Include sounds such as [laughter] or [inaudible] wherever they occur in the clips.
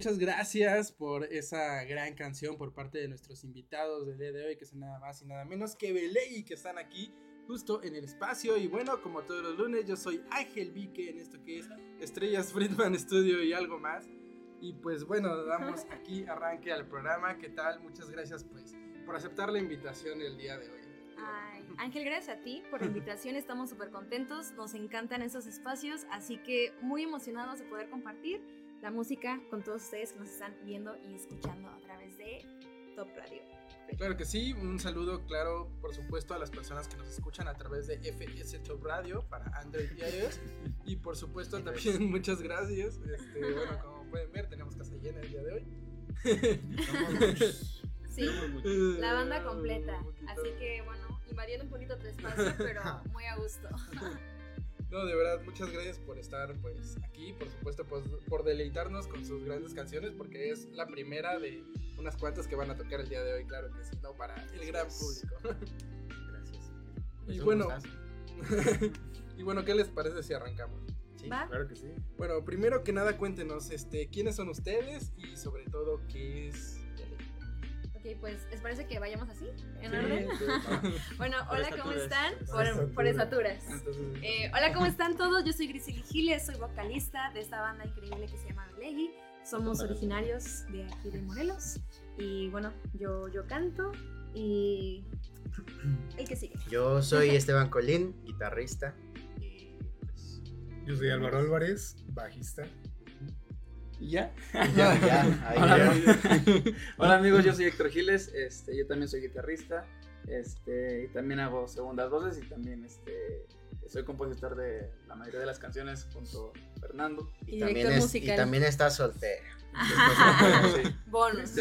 Muchas gracias por esa gran canción por parte de nuestros invitados del día de hoy, que son nada más y nada menos que Beley, que están aquí justo en el espacio. Y bueno, como todos los lunes, yo soy Ángel Vique en esto que es Estrellas Friedman Studio y algo más. Y pues bueno, damos [laughs] aquí arranque al programa. ¿Qué tal? Muchas gracias pues por aceptar la invitación el día de hoy. Ay, Ángel, gracias a ti por la invitación, estamos súper contentos, nos encantan esos espacios, así que muy emocionados de poder compartir la música con todos ustedes que nos están viendo y escuchando a través de Top Radio. Claro que sí, un saludo claro, por supuesto, a las personas que nos escuchan a través de FS Top Radio para Android y iOS. Y por supuesto también [laughs] muchas gracias. Este, bueno, como pueden ver, tenemos casa llena el día de hoy. Sí, la banda completa, así que bueno, invadiendo un poquito tu espacio, pero muy a gusto. [laughs] No, de verdad, muchas gracias por estar pues aquí, por supuesto, pues, por deleitarnos con sus grandes canciones, porque es la primera de unas cuantas que van a tocar el día de hoy, claro que sí, no para el gran público. Gracias. Y bueno, [laughs] y bueno, ¿qué les parece si arrancamos? Sí, ¿Va? claro que sí. Bueno, primero que nada cuéntenos, este, quiénes son ustedes y sobre todo qué es Ok, pues, ¿les parece que vayamos así? ¿En Sí, orden? sí. [laughs] Bueno, Por hola, ¿cómo están? Por Por, estaturas. Eh, hola, ¿cómo están todos? Yo soy Grisely Giles, soy vocalista de esta banda increíble que se llama Belegi. Somos originarios de aquí de Morelos. Y bueno, yo, yo canto y el que sigue. Yo soy Esteban Colín, guitarrista. Y pues. Yo soy Álvaro Álvarez, bajista. ¿Y ya? Ya, ya, ahí Hola, ya. amigos. [laughs] Hola, amigos, yo soy Héctor Giles, este, yo también soy guitarrista, este, y también hago segundas voces y también este, soy compositor de la mayoría de las canciones junto a Fernando. Y también director es- y también está soltera. [laughs] Sí, Bonus.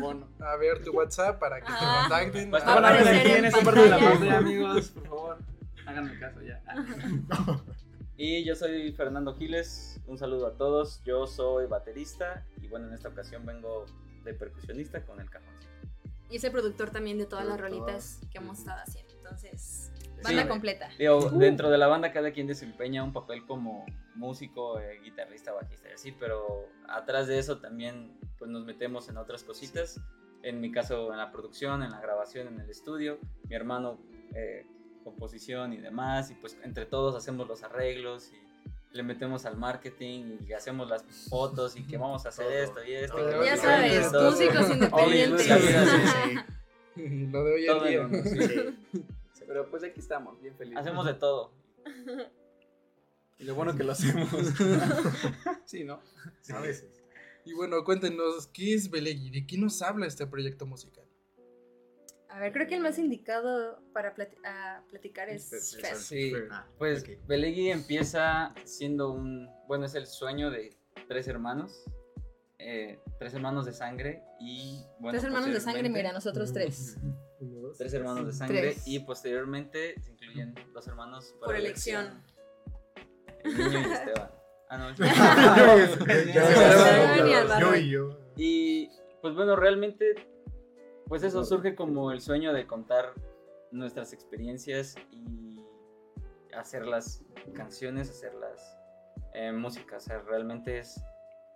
bueno. a ver tu WhatsApp para que te Ah. contacten. Pues Va a aquí en la pantalla, amigos, por favor, háganme caso ya. [laughs] Y yo soy Fernando Giles, un saludo a todos, yo soy baterista y bueno, en esta ocasión vengo de percusionista con el cajoncito. Y es el productor también de todas las rolitas que hemos estado haciendo. Entonces, banda Sí. completa. Digo, dentro de la banda cada quien desempeña un papel como músico, eh, guitarrista, bajista y así, pero atrás de eso también pues nos metemos en otras cositas. En mi caso en la producción, en la grabación, en el estudio. Mi hermano eh, composición y demás y pues entre todos hacemos los arreglos y le metemos al marketing y hacemos las fotos y que vamos a hacer Todo. esto y esto. Todo. y Ya sabes, esto. músicos independientes. sí, sí, [laughs] Lo de hoy en día. sí. Sí. Pero pues aquí estamos, bien felices. Hacemos de todo. Y lo bueno que lo hacemos. [laughs] sí, ¿no? A veces. Y bueno, cuéntenos, ¿qué es Belegi? ¿De qué nos habla este proyecto musical? A ver, creo que el más indicado para plati- a platicar es Pues, Fer. Sí, Ah, pues ok. Belegui empieza siendo un, bueno, es el sueño de tres hermanos, eh, tres hermanos de sangre y, bueno, Tres hermanos de sangre, mira, nosotros tres. Tres hermanos de sangre Tres. y posteriormente se incluyen dos hermanos por, Por elección. El niño y Esteban. Ah, no. Yo y yo. Y pues bueno, realmente, pues eso surge como el sueño de contar nuestras experiencias y hacer las canciones, hacer las eh, música. O sea, realmente es,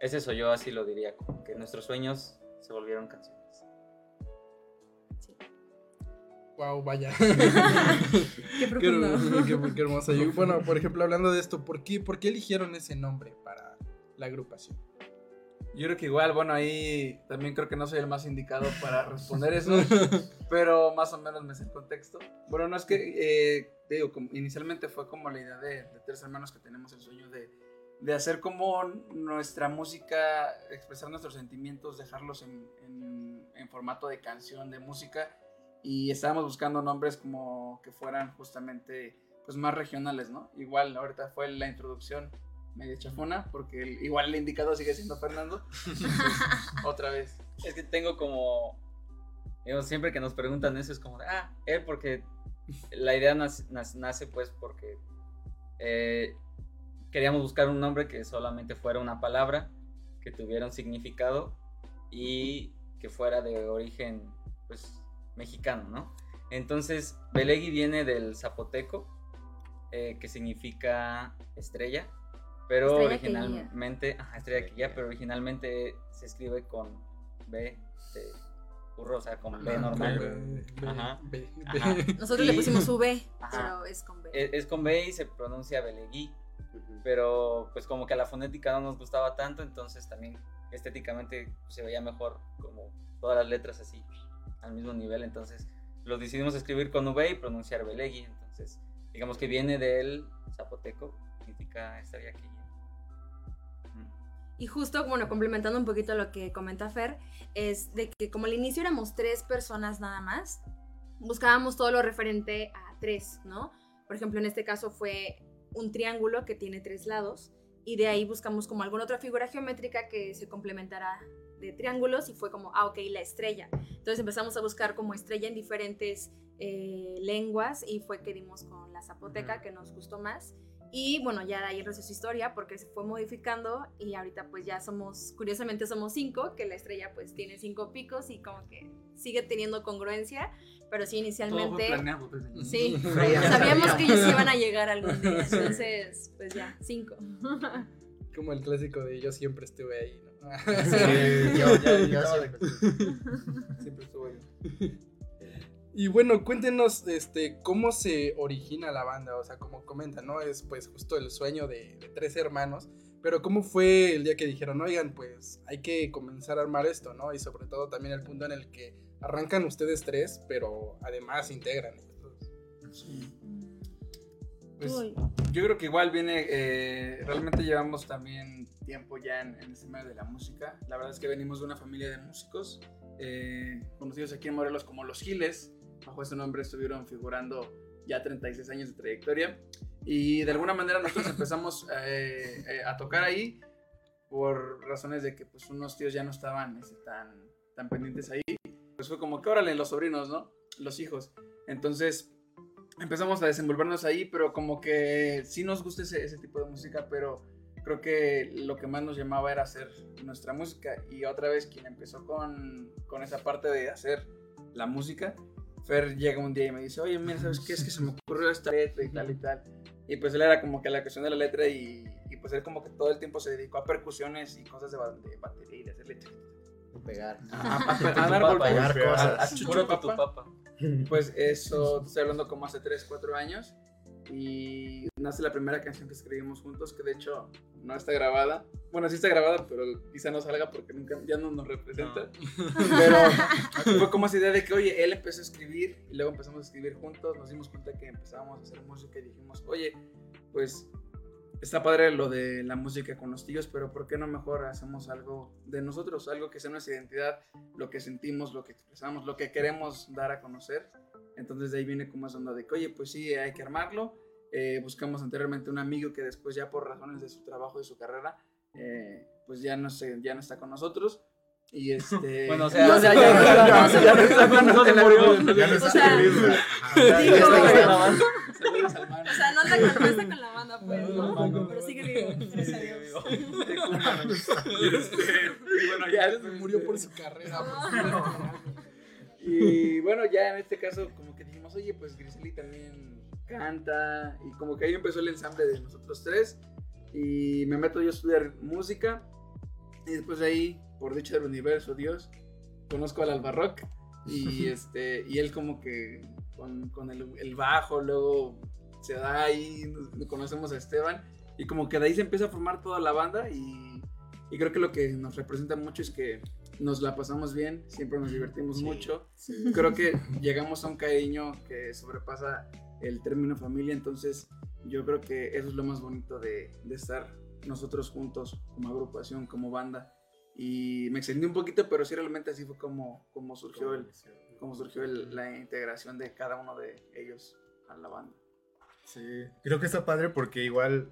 es eso, yo así lo diría, como que nuestros sueños se volvieron canciones. Wow, vaya. [laughs] [laughs] Qué profundo. qué- qué hermoso. [laughs] Y bueno, por ejemplo, hablando de esto, ¿por qué, ¿por qué eligieron ese nombre para la agrupación? Yo creo que igual, bueno, ahí también creo que no soy el más indicado para responder eso, [laughs] pero más o menos me sé el contexto. Bueno, no es que, eh, te digo, como- inicialmente fue como la idea de, de tres hermanos que tenemos el sueño de, de hacer como nuestra música, expresar nuestros sentimientos, dejarlos en, en- en formato de canción, de música, y estábamos buscando nombres como que fueran justamente pues más regionales, ¿no? Igual ahorita fue la introducción media chafona, porque el- igual el indicado sigue siendo Fernando. [laughs] Otra vez. Es que tengo como. siempre que nos preguntan eso es como, de, ah, él, porque la idea nace, nace- nace, pues porque eh, queríamos buscar un nombre que solamente fuera una palabra, que tuviera un significado y que fuera de origen, pues, mexicano, ¿no? Entonces, Belegui viene del zapoteco, eh, que significa estrella, pero Estrella que guía. originalmente, ajá, estrella que guía, pero originalmente se escribe con B de burro, o sea, con B Ajá, normal. B, B, Ajá. B, B. Ajá. [laughs] Nosotros le pusimos V, Ajá. pero es con B. Es, es con B y se pronuncia Belegui, pero pues como que a la fonética no nos gustaba tanto, entonces también estéticamente pues, se veía mejor como todas las letras así al mismo nivel, entonces lo decidimos escribir con V y pronunciar Belegui, entonces digamos que viene del zapoteco, significa estrella que. Y justo, bueno, complementando un poquito lo que comenta Fer, es de que como al inicio éramos tres personas nada más, buscábamos todo lo referente a tres, ¿no? Por ejemplo, en este caso fue un triángulo que tiene tres lados y de ahí buscamos como alguna otra figura geométrica que se complementara de triángulos y fue como, ah, ok, la estrella. Entonces empezamos a buscar como estrella en diferentes eh, lenguas y fue que dimos con la zapoteca que nos gustó más. Y bueno, ya de ahí resto es su historia porque se fue modificando y ahorita pues ya somos, curiosamente somos cinco, que la estrella pues tiene cinco picos y como que sigue teniendo congruencia, pero sí Todo fue inicialmente... planeado desde el inicio. Sí, Ya [laughs] sabíamos sabía. que ellos [laughs] iban a llegar algún día, entonces pues ya, cinco. [laughs] Como el clásico de yo siempre estuve ahí, ¿no? Sí, yo, yo, yo Estaba siempre. Siempre estuvo ahí. Y bueno, cuéntenos este, cómo se origina la banda, o sea, como comentan, ¿no? Es pues justo el sueño de, de tres hermanos, pero ¿cómo fue el día que dijeron, oigan, pues hay que comenzar a armar esto, ¿no? Y sobre todo también el punto en el que arrancan ustedes tres, pero además integran dos. Pues, yo creo que igual viene, eh, realmente llevamos también tiempo ya en, en este medio de la música. La verdad es que venimos de una familia de músicos, eh, conocidos aquí en Morelos como Los Giles. Bajo ese nombre estuvieron figurando ya 36 años de trayectoria. Y de alguna manera nosotros [laughs] empezamos eh, eh, a tocar ahí por razones de que pues unos tíos ya no estaban este, tan, tan pendientes ahí. Pues fue como que órale, los sobrinos, ¿no? Los hijos. Entonces empezamos a desenvolvernos ahí, pero como que sí nos gusta ese, ese tipo de música, pero creo que lo que más nos llamaba era hacer nuestra música. Y otra vez quien empezó con, con esa parte de hacer la música, Fer llega un día y me dice, oye, mira, ¿sabes qué? Es que se me ocurrió esta letra y tal y tal. Y pues él era como que la cuestión de la letra y, y pues él como que todo el tiempo se dedicó a percusiones y cosas de, de batería y de hacerle... [laughs] Pegar. A, a- a dar golpes. A- a papa. tu papa. Pues eso, estoy hablando como hace 3, 4 años. Y nace la primera canción que escribimos juntos, que de hecho no está grabada. Bueno, sí está grabada, pero quizá no salga porque nunca, ya no nos representa. [laughs] Pero fue como esa idea de que, oye, él empezó a escribir y luego empezamos a escribir juntos. Nos dimos cuenta que empezábamos a hacer música y dijimos, oye, pues está padre lo de la música con los tíos, pero ¿por qué no mejor hacemos algo de nosotros? Algo que sea nuestra identidad, lo que sentimos, lo que expresamos, lo que queremos dar a conocer. Entonces de ahí viene como esa onda de que, oye, pues sí, hay que armarlo. Eh, buscamos anteriormente un amigo que después ya por razones de su trabajo y su carrera, eh, pues ya no, sé, ya no está con nosotros. Y [laughs] este... Bueno, o [laughs] sea, No, o sea, ya, no, ya, no, ya, ya no está con [laughs] no se nosotros. murió. Ya no está. O sea, no anda con, no está con la banda, pues, No. Pero sigue vivo, gracias a Dios. Y este, y bueno, ya después, Murió este, por su carrera. Y bueno, ya en este caso, como que dijimos, oye, pues Griseli también canta. Y como que ahí empezó el ensamble de nosotros tres. Y me meto yo a estudiar música. Y después de ahí, por dicho del universo, Dios, conozco al Albarrock. Y, [laughs] este, y él como que con, con el, el bajo, luego se da ahí, nos- conocemos a Esteban. Y como que de ahí se empieza a formar toda la banda. Y, y creo que lo que nos representa mucho es que nos la pasamos bien, siempre nos divertimos Sí. mucho. Creo que llegamos a un cariño que sobrepasa el término familia, entonces yo creo que eso es lo más bonito de, de estar nosotros juntos como agrupación, como banda. Y me extendí un poquito, pero sí realmente así fue como, como surgió, el, como surgió el- la integración de cada uno de ellos a la banda. Sí, creo que está padre porque igual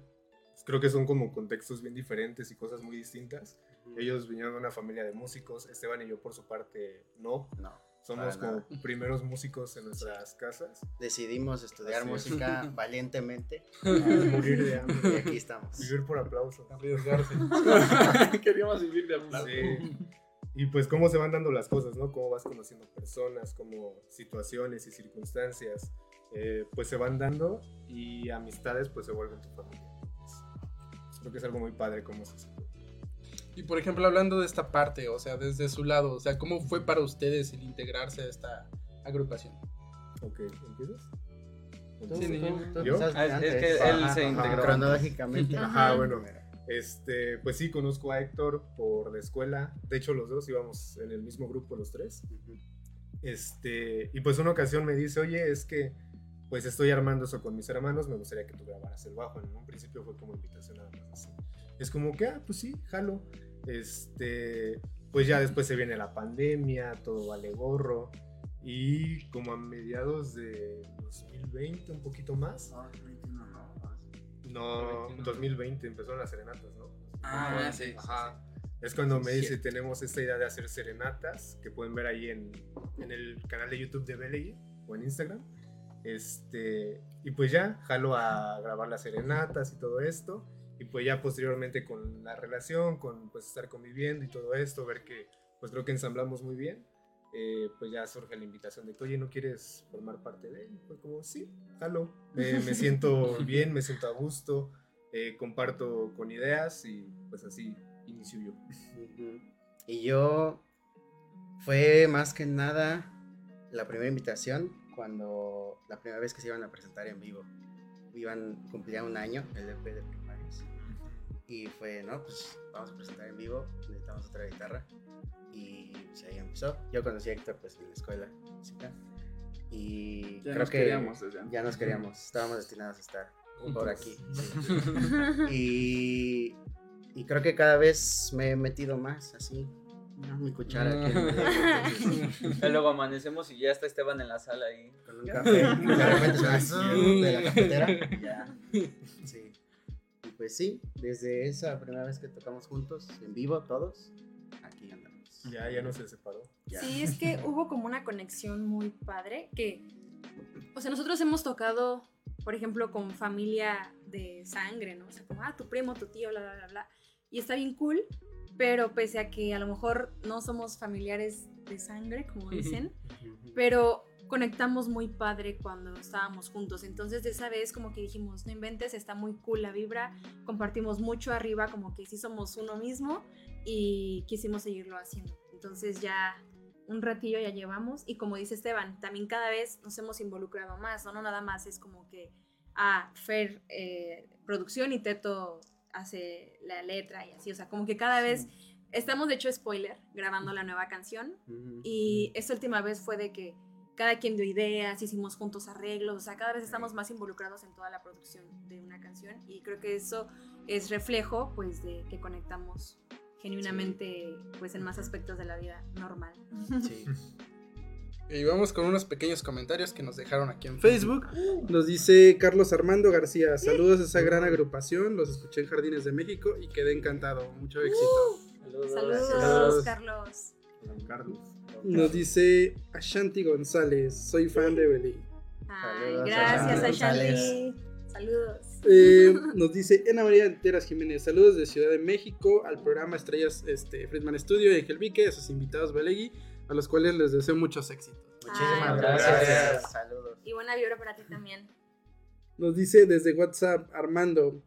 pues, creo que son como contextos bien diferentes y cosas muy distintas. Ellos vinieron de una familia de músicos, Esteban y yo por su parte no. No, Somos como nada. [laughs] primeros músicos en nuestras casas. decidimos estudiar Así es. música [laughs] valientemente A morir de y hambre. aquí estamos. Vivir por aplauso. Arriesgarse. [laughs] Queríamos vivir de aplauso. Sí. Y pues cómo se van dando las cosas, ¿no? Cómo vas conociendo personas, cómo situaciones y circunstancias eh, pues se van dando y amistades pues se vuelven tu familia. Creo que es algo muy padre cómo se hace. Y por ejemplo, hablando de esta parte, o sea, desde su lado, o sea, ¿cómo fue para ustedes el integrarse a esta agrupación? Ok, ¿empiezas? Sí, tú, tú ¿Yo? Ah, es- que él Ajá, se ajá, integró. Cronológicamente. Ajá, bueno. Este, pues sí, conozco a Héctor por la escuela. De hecho, los dos íbamos en el mismo grupo, los tres. Este, y pues una ocasión me dice, oye, es que pues estoy armando eso con mis hermanos, me gustaría que tú grabaras el bajo. En un principio fue como invitación nada más así. Es como que, ah, pues sí, jalo. Este, pues ya después se viene la pandemia, todo vale gorro. Y como a mediados de 2020, un poquito más. No, 21 no. No, 2021. 2020 empezaron las serenatas, ¿no? Ah, sí, sí, Ajá. Es cuando me dice, sí. tenemos esta idea de hacer serenatas, que pueden ver ahí en, en el canal de YouTube de Belly o en Instagram. Este, y pues ya, jalo a grabar las serenatas y todo esto. Y pues ya posteriormente con la relación, con pues estar conviviendo y todo esto, ver que pues creo que ensamblamos muy bien. eh, pues ya surge la invitación de que, oye, ¿no quieres formar parte de él? Fue como, sí, jalo. Eh, me siento [laughs] bien, me siento a gusto, eh, comparto con ideas y pues así inicio yo. Y yo fue más que nada la primera invitación cuando la primera vez que se iban a presentar en vivo. Iban, cumplía un año el EP de. Y fue, no, pues vamos a presentar en vivo, necesitamos otra guitarra. Y pues ahí empezó. Yo conocí a Héctor pues en la escuela música. Y Ya creo nos que queríamos desde antes. ya nos queríamos, estábamos destinados a estar por aquí. [laughs] Y, y creo que cada vez me he metido más así. ¿no? Mi cuchara aquí en- Y luego amanecemos y ya está Esteban en la sala ahí. con un café. De la cafetera. ya. Sí. Pues sí, desde esa primera vez que tocamos juntos, en vivo todos, aquí andamos. Ya, ya no se separó. Ya. Sí, es que [laughs] hubo como una conexión muy padre que, o sea, nosotros hemos tocado, por ejemplo, con familia de sangre, ¿no? O sea, como, ah, tu primo, tu tío, bla, bla, bla, bla. Y está bien cool, pero pese a que a lo mejor no somos familiares de sangre, como [laughs] dicen, pero conectamos muy padre cuando estábamos juntos. Entonces, de esa vez como que dijimos, no inventes, está muy cool la vibra, compartimos mucho arriba, como que sí somos uno mismo y quisimos seguirlo haciendo. Entonces ya un ratillo ya llevamos y como dice Esteban, también cada vez nos hemos involucrado más, ¿no? No nada más es como que, ah, Fer, eh, producción y Teto hace la letra y así, o sea, como que cada vez estamos de hecho spoiler grabando la nueva canción y esta última vez fue de que cada quien dio ideas, hicimos juntos arreglos, o sea, cada vez estamos más involucrados en toda la producción de una canción y creo que eso es reflejo pues de que conectamos genuinamente pues en más aspectos de la vida normal. Sí. [laughs] Y vamos con unos pequeños comentarios que nos dejaron aquí en Facebook. Nos dice Carlos Armando García, saludos a esa gran agrupación, los escuché en Jardines de México y quedé encantado, mucho éxito. Saludos. Saludos, Saludos. Carlos. Carlos. Nos dice Ashanti González, soy fan de. Ay, Saludos, gracias, Ashanti. Saludos. Eh, [laughs] nos dice Ana María Enteras Jiménez, saludos de Ciudad de México al programa Estrellas este, Friedman Studio y Ángel Vique, a sus invitados Belegui, a los cuales les deseo muchos éxitos. Muchísimas Ay, gracias. gracias. Saludos. Y buena vibra para ti también. Nos dice desde WhatsApp Armando,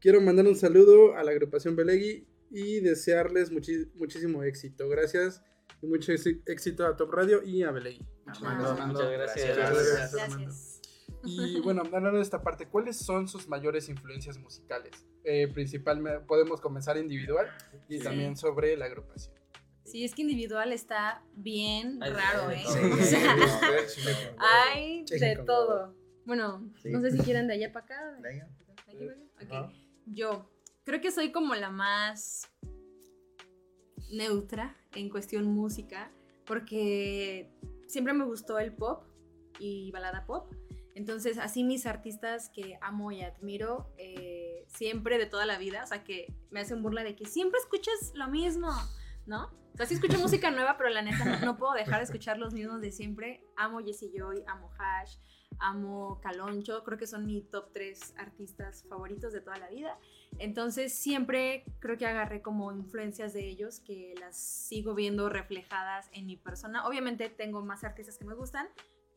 quiero mandar un saludo a la agrupación Belegui y desearles muchísimo éxito. Gracias y mucho éxi- éxito a Top Radio y a. Armando, Armando. Muchas gracias. Gracias. Gracias. Y bueno, hablando de esta parte, ¿cuáles son sus mayores influencias musicales? Eh, principalmente podemos comenzar individual y Sí. también sobre la agrupación. Sí, es que individual está bien Ay, raro, ¿eh? todo. [laughs] O sea, Sí. hay de todo. Bueno, Sí. no sé si quieren de allá para acá. ¿De. Yo creo que soy como la más neutra en cuestión música, porque siempre me gustó el pop y balada pop. Entonces, así mis artistas que amo y admiro eh, siempre de toda la vida, o sea, que me hacen burla de que siempre escuchas lo mismo, ¿no? O sea, sí escucho [laughs] música nueva, pero la neta no, no puedo dejar de escuchar los mismos de siempre. Amo Jessie Joy, amo Hash, amo Caloncho, creo que son mi top 3 artistas favoritos de toda la vida. Entonces siempre creo que agarré como influencias de ellos que las sigo viendo reflejadas en mi persona. Obviamente tengo más artistas que me gustan,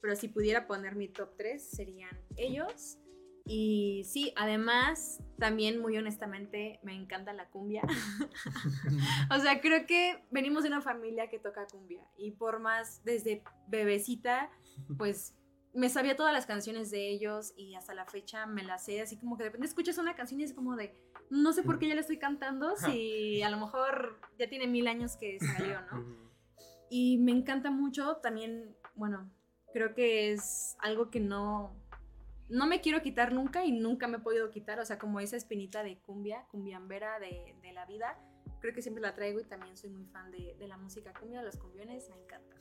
pero si pudiera poner mi top 3 serían ellos. Y sí, además, también muy honestamente me encanta la cumbia. [laughs] o sea, creo que venimos de una familia que toca cumbia y por más desde bebecita, pues me sabía todas las canciones de ellos y hasta la fecha me las sé, así como que de repente escuchas una canción y es como de, no sé por qué ya la estoy cantando, si a lo mejor ya tiene mil años que salió, ¿no? Y me encanta mucho también, bueno, creo que es algo que no, no me quiero quitar nunca y nunca me he podido quitar, o sea, como esa espinita de cumbia, cumbiambera de, de la vida, creo que siempre la traigo y también soy muy fan de, de la música cumbia, los cumbiones, me encanta.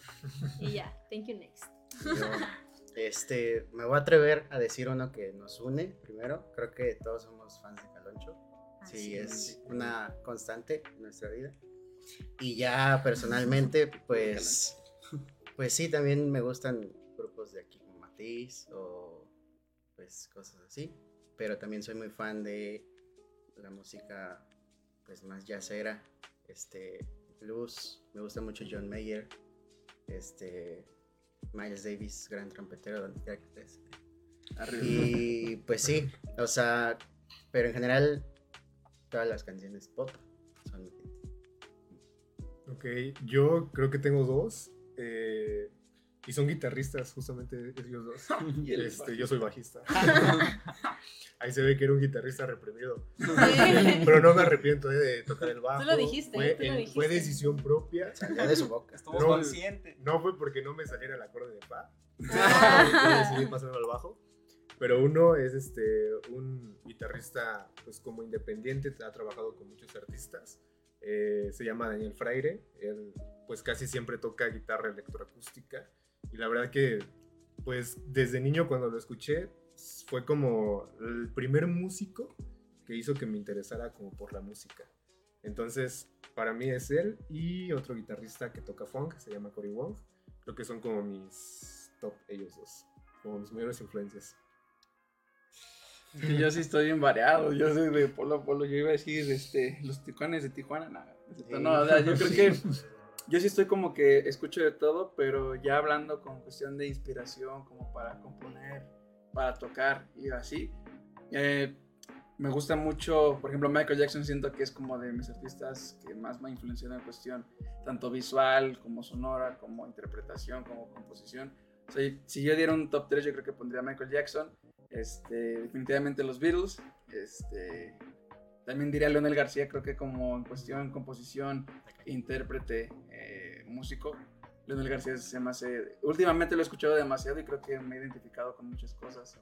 Y ya, thank you next. Yo, este, me voy a atrever a decir uno que nos une primero. Creo que todos somos fans de Caloncho. Así Sí, es una constante en nuestra vida. Y ya personalmente, [laughs] pues, pues sí, también me gustan grupos de aquí como Matiz o pues cosas así. Pero también soy muy fan de la música pues más jazzera, este, blues. Me gusta mucho John Mayer, este, Miles Davis, gran trompetero donde quiera que estés. Arriba. Y pues sí, o sea, pero en general todas las canciones pop son Ok, yo creo que tengo dos. eh, y son guitarristas, justamente ellos dos. [laughs] Este, yo soy bajista. [laughs] Ahí se ve que era un guitarrista reprimido. [laughs] Sí. Pero no me arrepiento eh, de tocar el bajo. Tú lo dijiste, Fue, tú lo dijiste. fue decisión propia. Salió de su boca. Estuvo No, consciente. No fue porque no me saliera el acorde de fa. [laughs] Ah. Decidí pasarme al bajo. Pero uno es este un guitarrista pues como independiente, ha trabajado con muchos artistas. Eh, se llama Daniel Fraire. Él pues casi siempre toca guitarra electroacústica. Y la verdad que pues desde niño cuando lo escuché fue como el primer músico que hizo que me interesara como por la música. Entonces, para mí es él y otro guitarrista que toca funk, se llama Cory Wong. Creo que son como mis top ellos dos, como mis mayores influencias. Yo sí estoy bien variado, yo soy de polo a polo, yo iba a decir este, los tijuanes de Tijuana, nada. No, o sea, yo creo que [laughs] yo sí estoy como que escucho de todo, pero ya hablando con cuestión de inspiración, como para componer, para tocar y así. eh, me gusta mucho, por ejemplo, Michael Jackson siento que es como de mis artistas que más me ha influenciado en cuestión, tanto visual como sonora, como interpretación, como composición. Si yo diera un top 3, yo creo que pondría Michael Jackson, este, definitivamente los Beatles, este, también diría Leonel García, creo que como en cuestión composición, intérprete, eh, músico, Leonel García se me hace, últimamente lo he escuchado demasiado y creo que me he identificado con muchas cosas.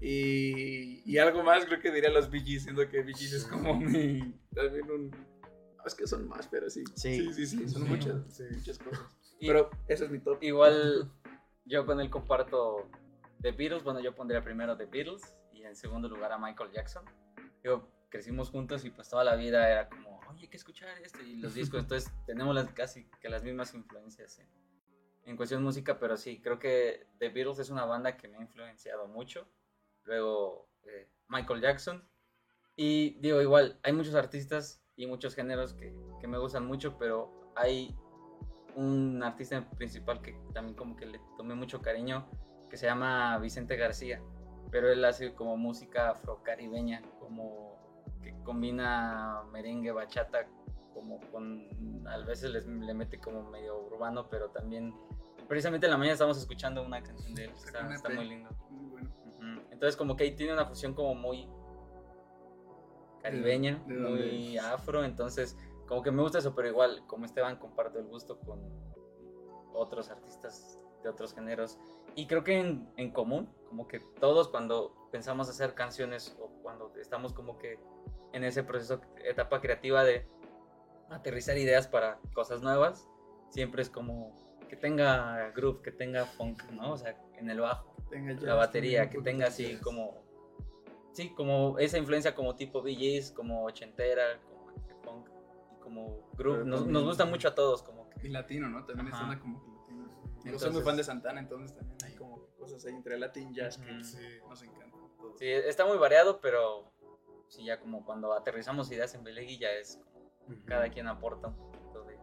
Y, y algo más creo que diría los Gees, siendo que Gees es como mi, también un, no, es que son más, pero sí, Sí. sí, sí, sí, son muchas, muchas cosas. Y- Pero ese es mi top. Igual yo con él comparto The Beatles. Bueno, yo pondría primero The Beatles y en segundo lugar a Michael Jackson. Yo crecimos juntos y pues toda la vida era como, oye, hay que escuchar esto y los discos. [laughs] Entonces tenemos las, casi que las mismas influencias en, en cuestión de música, pero sí, creo que The Beatles es una banda que me ha influenciado mucho. Luego eh, Michael Jackson. Y digo, igual, hay muchos artistas y muchos géneros que, que me gustan mucho, pero hay un artista principal que también como que le tomé mucho cariño, que se llama Vicente García, pero él hace como música afrocaribeña, como que combina merengue, bachata, como con, a veces les- le mete como medio urbano, pero también, precisamente en la mañana estamos escuchando una canción de él, está, muy lindo. Muy bueno. Ujú. Entonces como que ahí tiene una fusión como muy caribeña, ¿De dónde muy afro, entonces como que me gusta eso, pero igual como Esteban comparto el gusto con otros artistas de otros géneros y creo que en, en común, como que todos cuando pensamos hacer canciones o cuando estamos como que en ese proceso, etapa creativa de aterrizar ideas para cosas nuevas, siempre es como que tenga groove, que tenga funk, ¿no? O sea, en el bajo Tenga la jazz, batería, también que tenga así como, sí, como esa influencia como tipo Gees, como ochentera, como funk y como groove. Nos, nos gusta mucho a todos, como que. Y latino, ¿no? También Ajá. está como Yo soy muy fan de Santana, entonces también hay como cosas ahí entre latin jazz que. Sí. nos encantan. todos. Sí, está muy variado, pero sí, ya como cuando aterrizamos ideas en Belegui ya es como cada quien aporta un poquito de.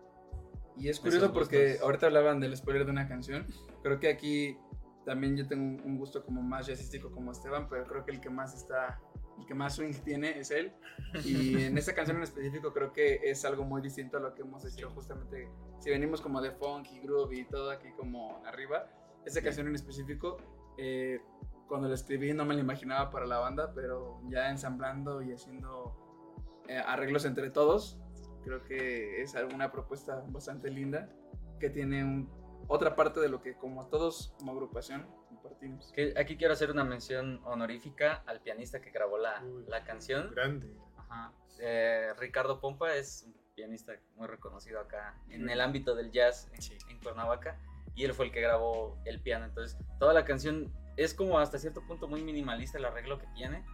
Y es curioso porque gustos. ahorita hablaban del spoiler de una canción. Creo que aquí también yo tengo un- gusto como más jazzístico como Esteban, pero creo que el que más está, el que más swing tiene es él. Y [laughs] en esta canción en específico creo que es algo muy distinto a lo que hemos hecho justamente. Si venimos como de funk y groove y todo aquí como arriba, esta canción en específico, eh, cuando la escribí no me la imaginaba para la banda, pero ya ensamblando y haciendo eh, arreglos entre todos, creo que es alguna propuesta bastante linda que tiene un- otra parte de lo que como todos como agrupación compartimos. Que aquí quiero hacer una mención honorífica al pianista que grabó la, Uy. la canción. Grande. Ajá. Eh, Ricardo Pompa es un pianista muy reconocido acá en el ámbito del jazz en, en Cuernavaca y él fue el que grabó el piano. Entonces, toda la canción es como hasta cierto punto muy minimalista el arreglo que tiene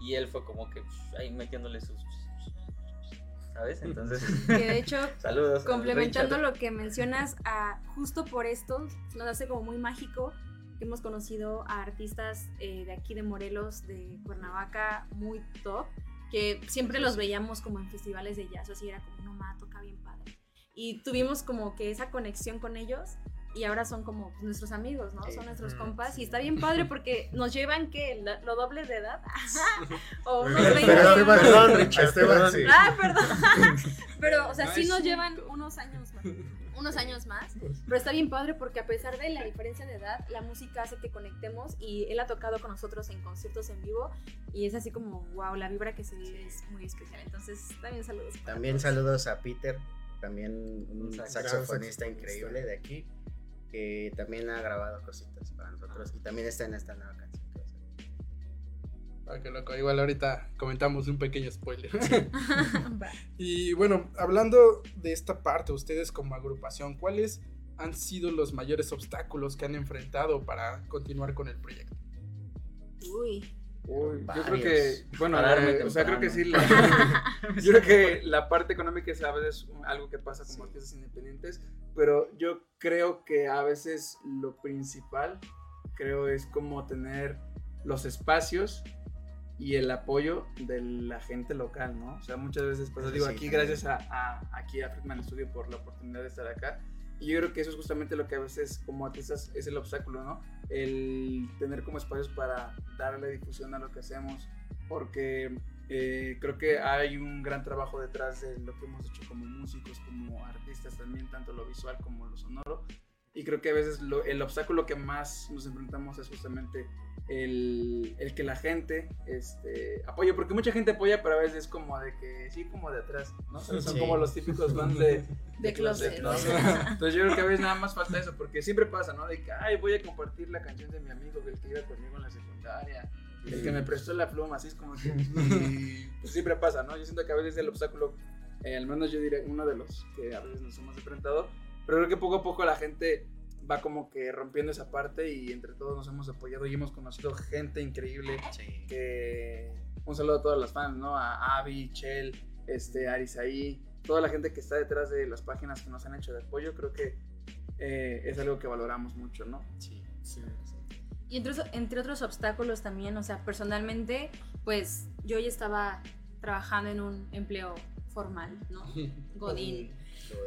y él fue como que psh, ahí metiéndole sus. ¿Sabes? Entonces, [laughs] Que de hecho, [laughs] saludos. complementando Richard. lo que mencionas, a, justo por esto nos hace como muy mágico que hemos conocido a artistas eh, de aquí de Morelos, de Cuernavaca, muy top, que siempre los veíamos como en festivales de jazz, así era como, no, ma, toca bien padre. Y tuvimos como que esa conexión con ellos y ahora son como pues, nuestros amigos, ¿no? Sí. Son nuestros compas sí. y está bien padre porque nos llevan que lo, doble de edad [laughs] o unos Pero 20. Perdón, perdón, Richard, Esteban, perdón. sí. Ah, perdón. [laughs] Pero, o sea, No, sí nos llevan unos años más. Unos años más. Pero está bien padre porque a pesar de la diferencia de edad, la música hace que conectemos y él ha tocado con nosotros en conciertos en vivo y es así como, wow, la vibra que se vive es muy especial. Entonces, también saludos. También todos. saludos a Peter, también un saxofonista. increíble de aquí, que también ha grabado cositas para nosotros y también está en esta nueva canción. que va a salir. Ah, qué loco. Igual ahorita comentamos un pequeño spoiler. [laughs] Y bueno, hablando de esta parte, ustedes como agrupación, ¿cuáles han sido los mayores obstáculos que han enfrentado para continuar con el proyecto? Uy. Uy, yo creo que, bueno, eh, o sea, creo que sí, la- [laughs] [laughs] yo creo que la parte económica es a veces algo que pasa como artistas independientes, pero yo creo que a veces lo principal, creo, es como tener los espacios y el apoyo de la gente local, ¿no? O sea, muchas veces, pues Eso digo, sí, aquí también. gracias a, a- aquí a Friedman Studio por la oportunidad de estar acá. Y yo creo que eso es justamente lo que a veces como artistas es el obstáculo, ¿no? El tener como espacios para darle difusión a lo que hacemos, porque eh, creo que hay un gran trabajo detrás de lo que hemos hecho como músicos, como artistas también, tanto lo visual como lo sonoro. Y creo que a veces lo- el obstáculo que más nos enfrentamos es justamente el, el que la gente este, apoye, porque mucha gente apoya, pero a veces es como de que, sí, como de atrás, ¿no? O sea, son Sí. como los típicos fans de, De closet. ¿no? [laughs] Entonces yo creo que a veces nada más falta eso, porque siempre pasa, ¿no? De que, ay, voy a compartir la canción de mi amigo, el que iba conmigo en la secundaria, el que me prestó la pluma, así es como que... y, [laughs] pues siempre pasa, ¿no? Yo siento que a veces el obstáculo, eh, al menos yo diría uno de los que a veces nos hemos enfrentado, pero creo que poco a poco la gente va como que rompiendo esa parte y entre todos nos hemos apoyado y hemos conocido gente increíble que un saludo a todas las fans, ¿no? A Avi, Chel, este, Arisaí, toda la gente que está detrás de las páginas que nos han hecho de apoyo, creo que eh, es algo que valoramos mucho, ¿no? Sí. Sí, sí. Y entre, otros- entre otros obstáculos también, o sea, personalmente, pues yo ya estaba trabajando en un empleo formal, ¿no? [laughs] Godín.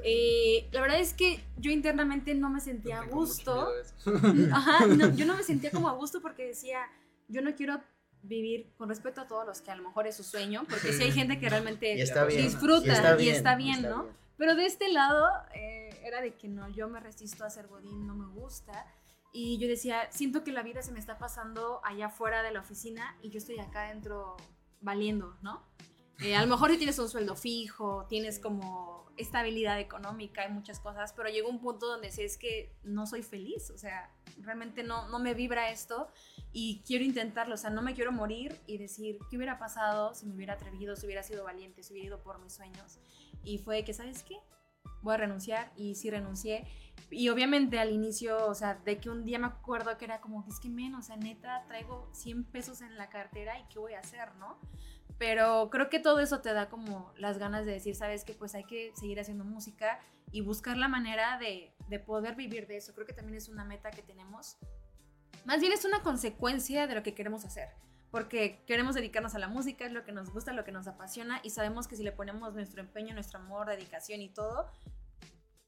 Eh, la verdad es que yo internamente no me sentía a Tengo mucho gusto. [laughs] Ajá, no, yo no me sentía como a gusto porque decía, yo no quiero vivir con respeto a todos los que a lo mejor es su sueño, porque sí hay gente que realmente Y está bien. disfruta y y está bien, ¿no? Pero de este lado eh, era de que no, yo me resisto a ser godín, no me gusta. Y yo decía, siento que la vida se me está pasando allá afuera de la oficina y yo estoy acá adentro valiendo, ¿no? Eh, a lo mejor si tienes un sueldo fijo, tienes como estabilidad económica y muchas cosas, pero llegó un punto donde sé es que no soy feliz, o sea, realmente no, no me vibra esto y quiero intentarlo, o sea, no me quiero morir y decir, ¿qué hubiera pasado si me hubiera atrevido, si hubiera sido valiente, si hubiera ido por mis sueños? Y fue que, ¿sabes qué? Voy a renunciar y sí renuncié. Y obviamente al inicio, o sea, de que un día me acuerdo que era como, es que menos, o sea, neta, traigo 100 pesos en la cartera y qué voy a hacer, ¿no? Pero creo que todo eso te da como las ganas de decir, ¿sabes qué? Pues hay que seguir haciendo música y buscar la manera de, de poder vivir de eso. Creo que también es una meta que tenemos. Más bien es una consecuencia de lo que queremos hacer porque queremos dedicarnos a la música, es lo que nos gusta, lo que nos apasiona y sabemos que si le ponemos nuestro empeño, nuestro amor, dedicación y todo,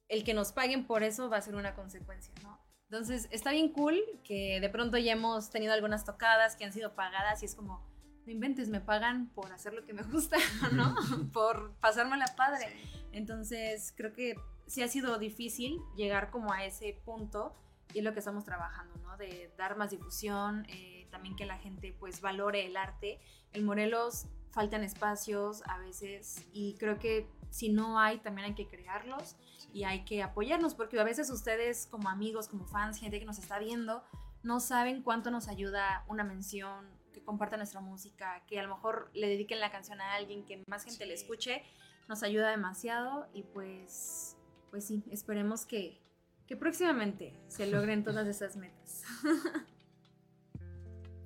el que nos paguen por eso va a ser una consecuencia, ¿no? Entonces está bien cool que de pronto ya hemos tenido algunas tocadas que han sido pagadas y es como, no inventes, me pagan por hacer lo que me gusta, [laughs] ¿no? por pasármela padre. Entonces creo que sí ha sido difícil llegar como a ese punto y es lo que estamos trabajando, ¿no? De dar más difusión, eh, también que la gente pues valore el arte. En Morelos faltan espacios a veces y creo que si no hay también hay que crearlos y hay que apoyarnos porque a veces ustedes como amigos, como fans, gente que nos está viendo, no saben cuánto nos ayuda una mención, compartan nuestra música, que a lo mejor le dediquen la canción a alguien, que más gente le escuche, nos ayuda demasiado y pues, pues sí, esperemos que, que próximamente se [laughs] logren todas esas metas. [laughs]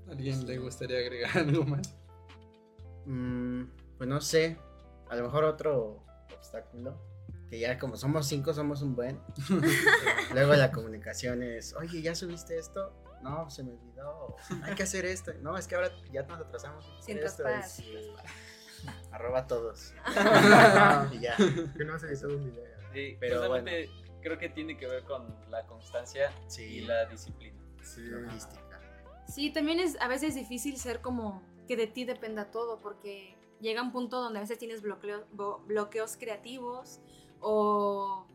¿Alguien le gustaría agregar algo más? Mm, pues no sé. A lo mejor otro obstáculo. Que ya como somos cinco, somos un buen. [laughs] Luego la comunicación es, oye, ¿ya subiste esto? No, se me olvidó. Hay que hacer esto. No, es que ahora ya nos atrasamos. Sientas esto". sientas Arroba todos. [laughs] y ya. Que no has editado un video. Sí, Pero justamente creo que tiene que ver con la constancia y la disciplina. Sí. logística. Sí, también es a veces difícil ser como que de ti dependa todo, porque llega un punto donde a veces tienes bloqueo- bloqueos creativos o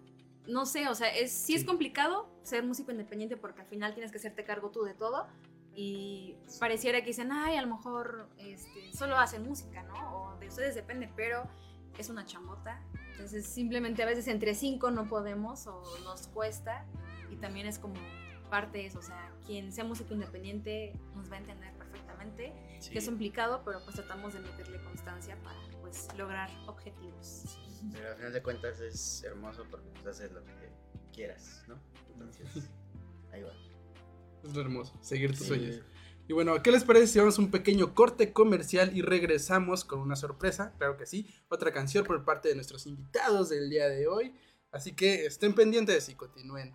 no sé, o sea, es, sí, es complicado ser músico independiente porque al final tienes que hacerte cargo tú de todo y pareciera que dicen, ay, a lo mejor este, solo hacen música, ¿no? O de ustedes depende, pero es una chambota. Entonces simplemente a veces entre cinco no podemos o nos cuesta y también es como parte de eso, o sea, quien sea músico independiente nos va a entender perfectamente Sí. que es complicado, pero pues tratamos de meterle constancia para pues lograr objetivos. Pero al final de cuentas es hermoso porque pues haces lo que quieras, ¿no? Entonces, ahí va. Es lo hermoso, seguir tus Sí. sueños. Y bueno, ¿qué les parece si vamos a un pequeño corte comercial y regresamos con una sorpresa? Claro que sí, otra canción por parte de nuestros invitados del día de hoy. Así que estén pendientes y continúen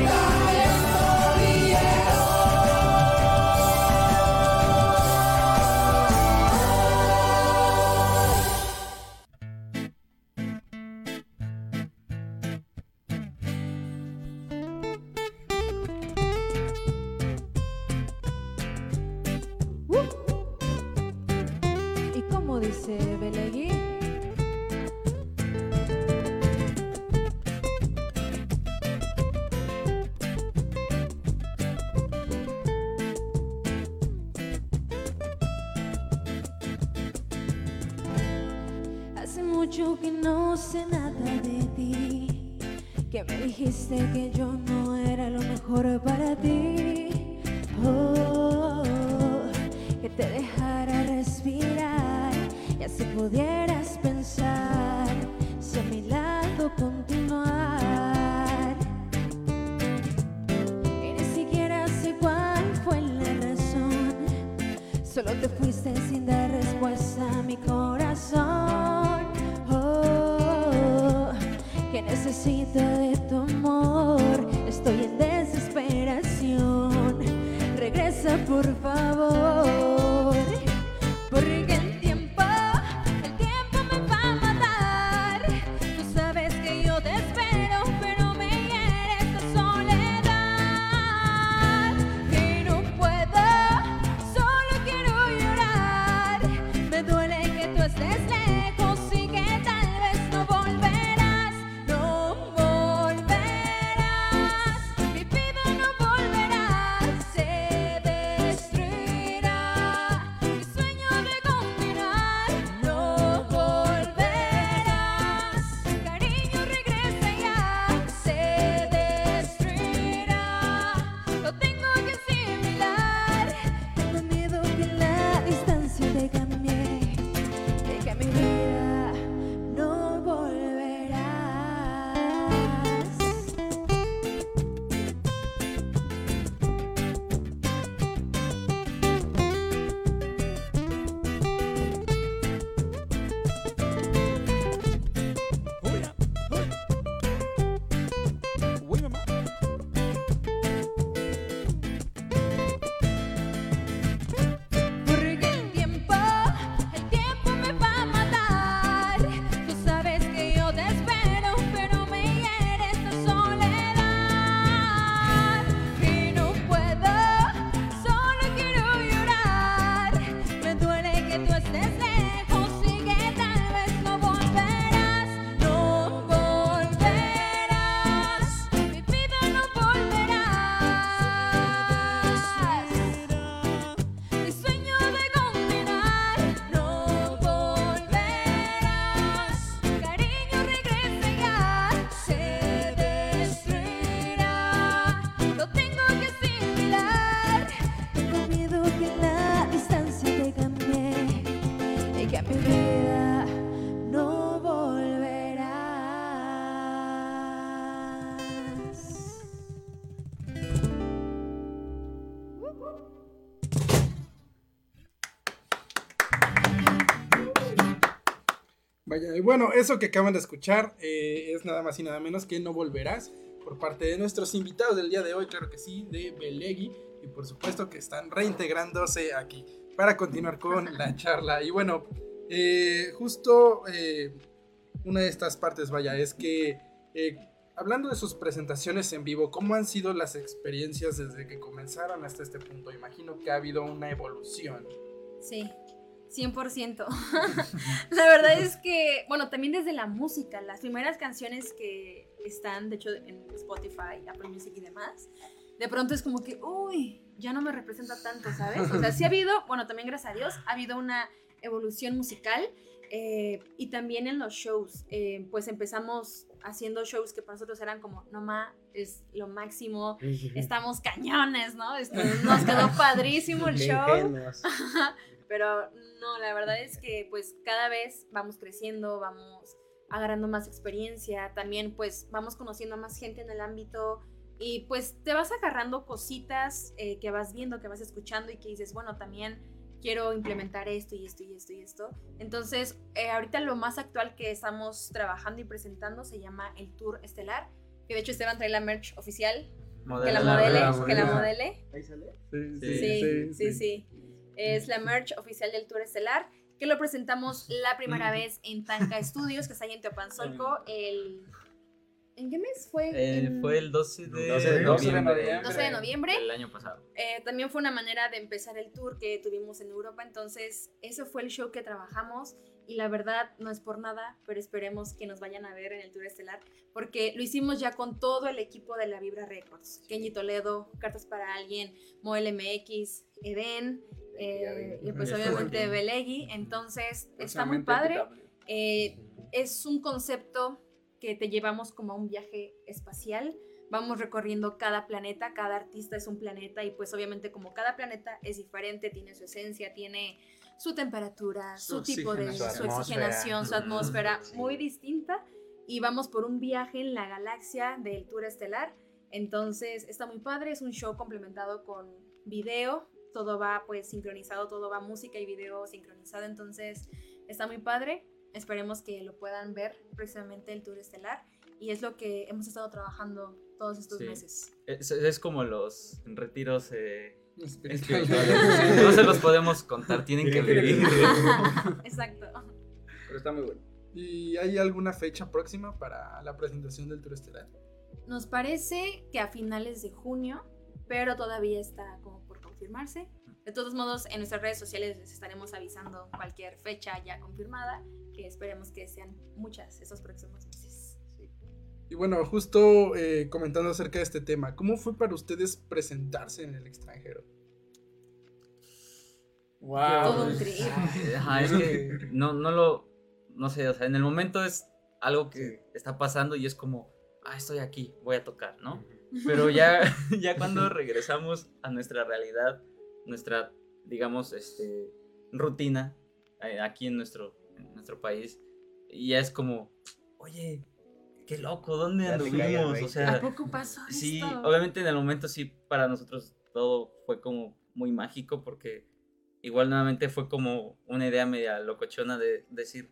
Bueno, eso que acaban de escuchar eh, es nada más y nada menos que No Volverás por parte de nuestros invitados del día de hoy, claro que sí, de Belegui y por supuesto que están reintegrándose aquí para continuar con la [laughs] charla. Y bueno, eh, justo eh, una de estas partes, vaya, es que eh, hablando de sus presentaciones en vivo, ¿cómo han sido las experiencias desde que comenzaron hasta este punto? Imagino que ha habido una evolución. Sí, 100%. [laughs] la verdad es que, bueno, también desde la música, las primeras canciones que están, de hecho, en Spotify, Apple Music y demás, de pronto es como que, uy, ya no me representa tanto, ¿sabes? O sea, sí ha habido, bueno, también gracias a Dios, ha habido una evolución musical eh, y también en los shows, eh, pues empezamos haciendo shows que para nosotros eran como, no ma, es lo máximo, [laughs] estamos cañones, ¿no? Nos quedó padrísimo el show. [laughs] Pero no, la verdad es que pues cada vez vamos creciendo, vamos agarrando más experiencia, también pues vamos conociendo a más gente en el ámbito y pues te vas agarrando cositas eh, que vas viendo, que vas escuchando y que dices, bueno, también quiero implementar esto y esto y esto y esto. Entonces, eh, ahorita lo más actual que estamos trabajando y presentando se llama el Tour Estelar, que de hecho Esteban trae la merch oficial, que la Modela- modele, que la modele. Ahí sale. Sí, sí, sí, Es la merch oficial del Tour Estelar, que lo presentamos la primera vez en Tanca Studios, que está ahí en Teopanzolco, el... ¿En qué mes fue? Eh, En- fue el 12 de, 12 de noviembre. 12 de noviembre. del año pasado. Eh, también fue una manera de empezar el tour que tuvimos en Europa, entonces ese fue el show que trabajamos y la verdad no es por nada, pero esperemos que nos vayan a ver en el Tour Estelar, porque lo hicimos ya con todo el equipo de la Vibra Records, Kenji Toledo, Cartas para Alguien, Moel MX, Eden, eh, y pues Ya estuvo obviamente. Belegui, entonces está muy padre. Eh, es un concepto que te llevamos como a un viaje espacial. Vamos recorriendo cada planeta, cada artista es un planeta y pues obviamente como cada planeta es diferente, tiene su esencia, tiene su temperatura, su, Su tipo de su, su oxigenación, su atmósfera sí. muy distinta y vamos por un viaje en la galaxia del Tour Estelar. Entonces está muy padre, es un show complementado con video, todo va pues sincronizado, todo va música y video sincronizado, entonces está muy padre. Esperemos que lo puedan ver precisamente el Tour Estelar y es lo que hemos estado trabajando todos estos Sí. meses. Es, es como los retiros eh, espirituales. No se los podemos contar, tienen que vivir. [laughs] Exacto. Pero está muy bueno. ¿Y hay alguna fecha próxima para la presentación del Tour Estelar? Nos parece que a finales de junio, pero todavía está como confirmarse. De todos modos, en nuestras redes sociales les estaremos avisando cualquier fecha ya confirmada, que esperemos que sean muchas esos próximos meses. Y bueno, justo eh, comentando acerca de este tema, ¿cómo fue para ustedes presentarse en el extranjero? Wow. Todo un trip. Ajá, es que no, no lo, no sé, o sea, en el momento es algo que está pasando y es como, ah, estoy aquí, voy a tocar, ¿no? Pero ya, [laughs] ya cuando regresamos a nuestra realidad, nuestra, digamos, este, rutina eh, aquí en nuestro, en nuestro país, y ya es como, oye, qué loco, ¿dónde Ya anduvimos? O 20. sea, ¿A poco pasó Sí, esto? obviamente en el momento sí, para nosotros todo fue como muy mágico porque igual nuevamente fue como una idea media locochona de decir,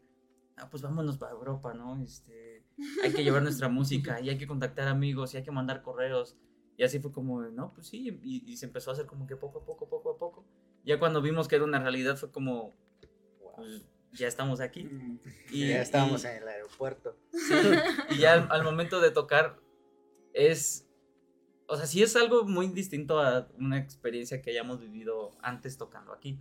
ah, pues vámonos para Europa, ¿no? Este, hay que llevar nuestra música y hay que contactar amigos y hay que mandar correos. Y así fue como, no, pues sí, y, y se empezó a hacer como que poco a poco, poco a poco. Ya cuando vimos que era una realidad fue como, pues ya estamos aquí. Mm. Y, ya estábamos y- en el aeropuerto. Sí, y ya al, al momento de tocar es, o sea, sí es algo muy distinto a una experiencia que hayamos vivido antes tocando aquí,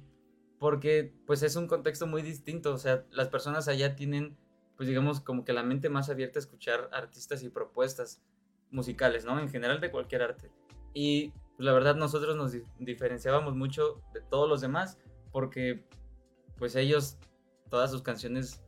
porque pues es un contexto muy distinto, o sea, las personas allá tienen, pues digamos, como que la mente más abierta a escuchar artistas y propuestas musicales, ¿no? En general de cualquier arte. Y pues, la verdad nosotros nos di- diferenciábamos mucho de todos los demás, porque pues ellos, todas sus canciones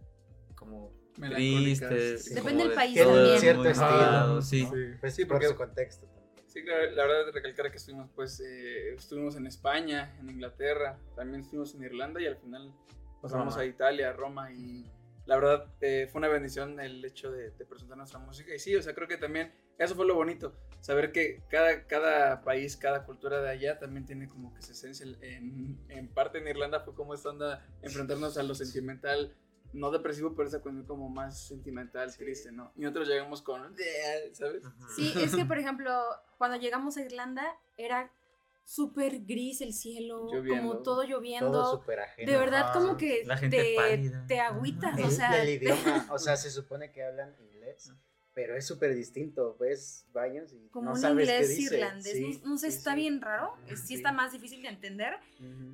como tristes. sí. Depende como del de país también. Cierto estilo. sí. Sí. Pues Sí, sí, por porque- su contexto. Sí, claro, la verdad de recalcar que estuvimos pues eh, estuvimos en España, en Inglaterra, también estuvimos en Irlanda y al final pasamos Roma. a Italia, a Roma y la verdad eh, fue una bendición el hecho de, de presentar nuestra música y sí, o sea, creo que también eso fue lo bonito, saber que cada, cada país, cada cultura de allá también tiene como que su esencia. En, en parte en Irlanda fue como esta onda enfrentarnos a lo sentimental no depresivo, pero esa cuestión como más sentimental, triste, ¿no? Y nosotros llegamos con, ¿sabes? Sí, es que por ejemplo, cuando llegamos a Irlanda era súper gris el cielo, Lloviendo. como todo lloviendo. Todo súper ajeno. de verdad, Ah, como que La gente te, pálida. te agüitas, el, o sea, el idioma, [laughs] o sea, se supone que hablan inglés, pero es súper distinto. Ves baños y como no un sabes qué inglés dice. irlandés, Sí, no, no sé, sí, está sí. bien raro, es- sí, Sí. está más difícil de entender.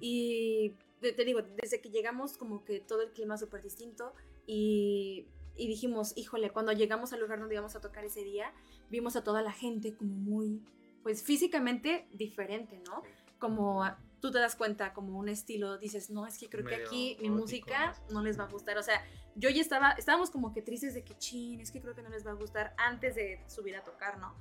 Y te, te digo, desde que llegamos como que todo el clima súper distinto y, y dijimos, híjole, cuando llegamos al lugar donde íbamos a tocar ese día, vimos a toda la gente como muy, pues físicamente diferente, ¿no? Como tú te das cuenta, como un estilo, dices, no, es que creo que aquí mi música ¿no? no les va a gustar. O sea, yo ya estaba, estábamos como que tristes de que, chin, es que creo que no les va a gustar antes de subir a tocar, ¿no?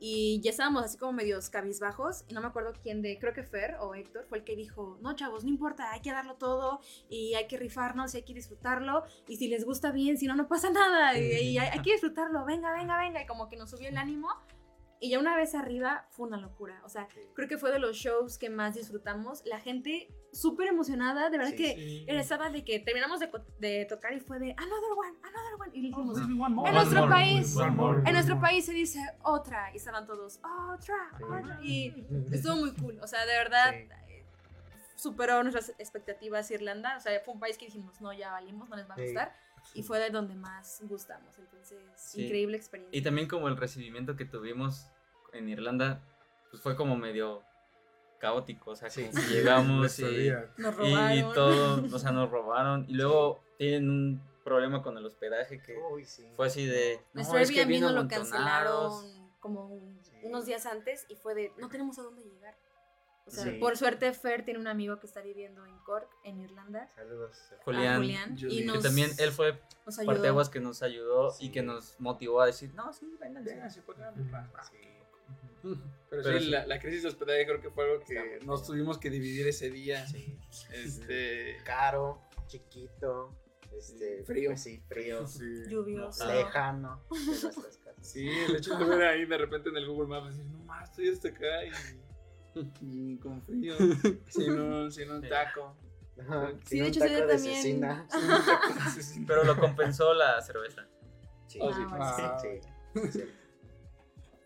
Y ya estábamos así como medios cabizbajos. Y no me acuerdo quién de, creo que Fer o Héctor fue el que dijo: No, chavos, no importa, hay que darlo todo y hay que rifarnos y hay que disfrutarlo. Y si les gusta bien, si no, no pasa nada. Y, y hay, hay que disfrutarlo, venga, venga, venga. Y como que nos subió el ánimo. Y ya una vez arriba fue una locura. O sea, Sí. creo que fue de los shows que más disfrutamos. La gente súper emocionada, de verdad Sí, que Sí. era- estaba de que terminamos de, de tocar y fue de another one, another one. Y dijimos, One en nuestro more, país, one more. en nuestro país se dice otra. Y estaban todos, otra, otra. Y [laughs] estuvo muy cool. O sea, de verdad, Sí. superó nuestras expectativas Irlanda. O sea, fue un país que dijimos, no, ya valimos, no les va a Sí. gustar. Y fue de donde más gustamos. Entonces, Sí. increíble experiencia. Y también como el recibimiento que tuvimos en Irlanda, pues fue como medio caótico, o sea, Sí. como que llegamos [laughs] y. Nos y- robaron. y todo, o [laughs] sea, nos robaron y luego tienen un problema con el hospedaje que Uy, sí. fue así de, Nuestro no, es que Airbnb vino nos lo cancelaron como un- Sí. unos días antes y fue de, no tenemos a dónde llegar. O sea, Sí. por suerte Fer tiene un amigo que está viviendo en Cork, en Irlanda. Saludos. a Julián, Julián, y nos, que también él fue nos ayudó. parteaguas que nos ayudó y que nos motivó a decir, no, sí, vengan, acá, pa. Sí. Pero, Pero sí, sí. La, la crisis de hospedaje creo que fue algo que nos tuvimos que dividir ese día. Sí. Este. Caro, chiquito, este, frío. pues sí, frío, Sí. Lluvioso. lejano de nuestras casas. Sí, el hecho de ver ahí de repente en el Google Maps decir, no más, estoy hasta acá y, y con frío, [laughs] sin un, [laughs] sin un Sí. taco. Ajá, Sí, sin de un hecho, sí, taco de también. cecina. [laughs] Sin un taco de cecina. Pero lo compensó la cerveza. Sí, Oh, sí. Ah, sí, Ah. sí.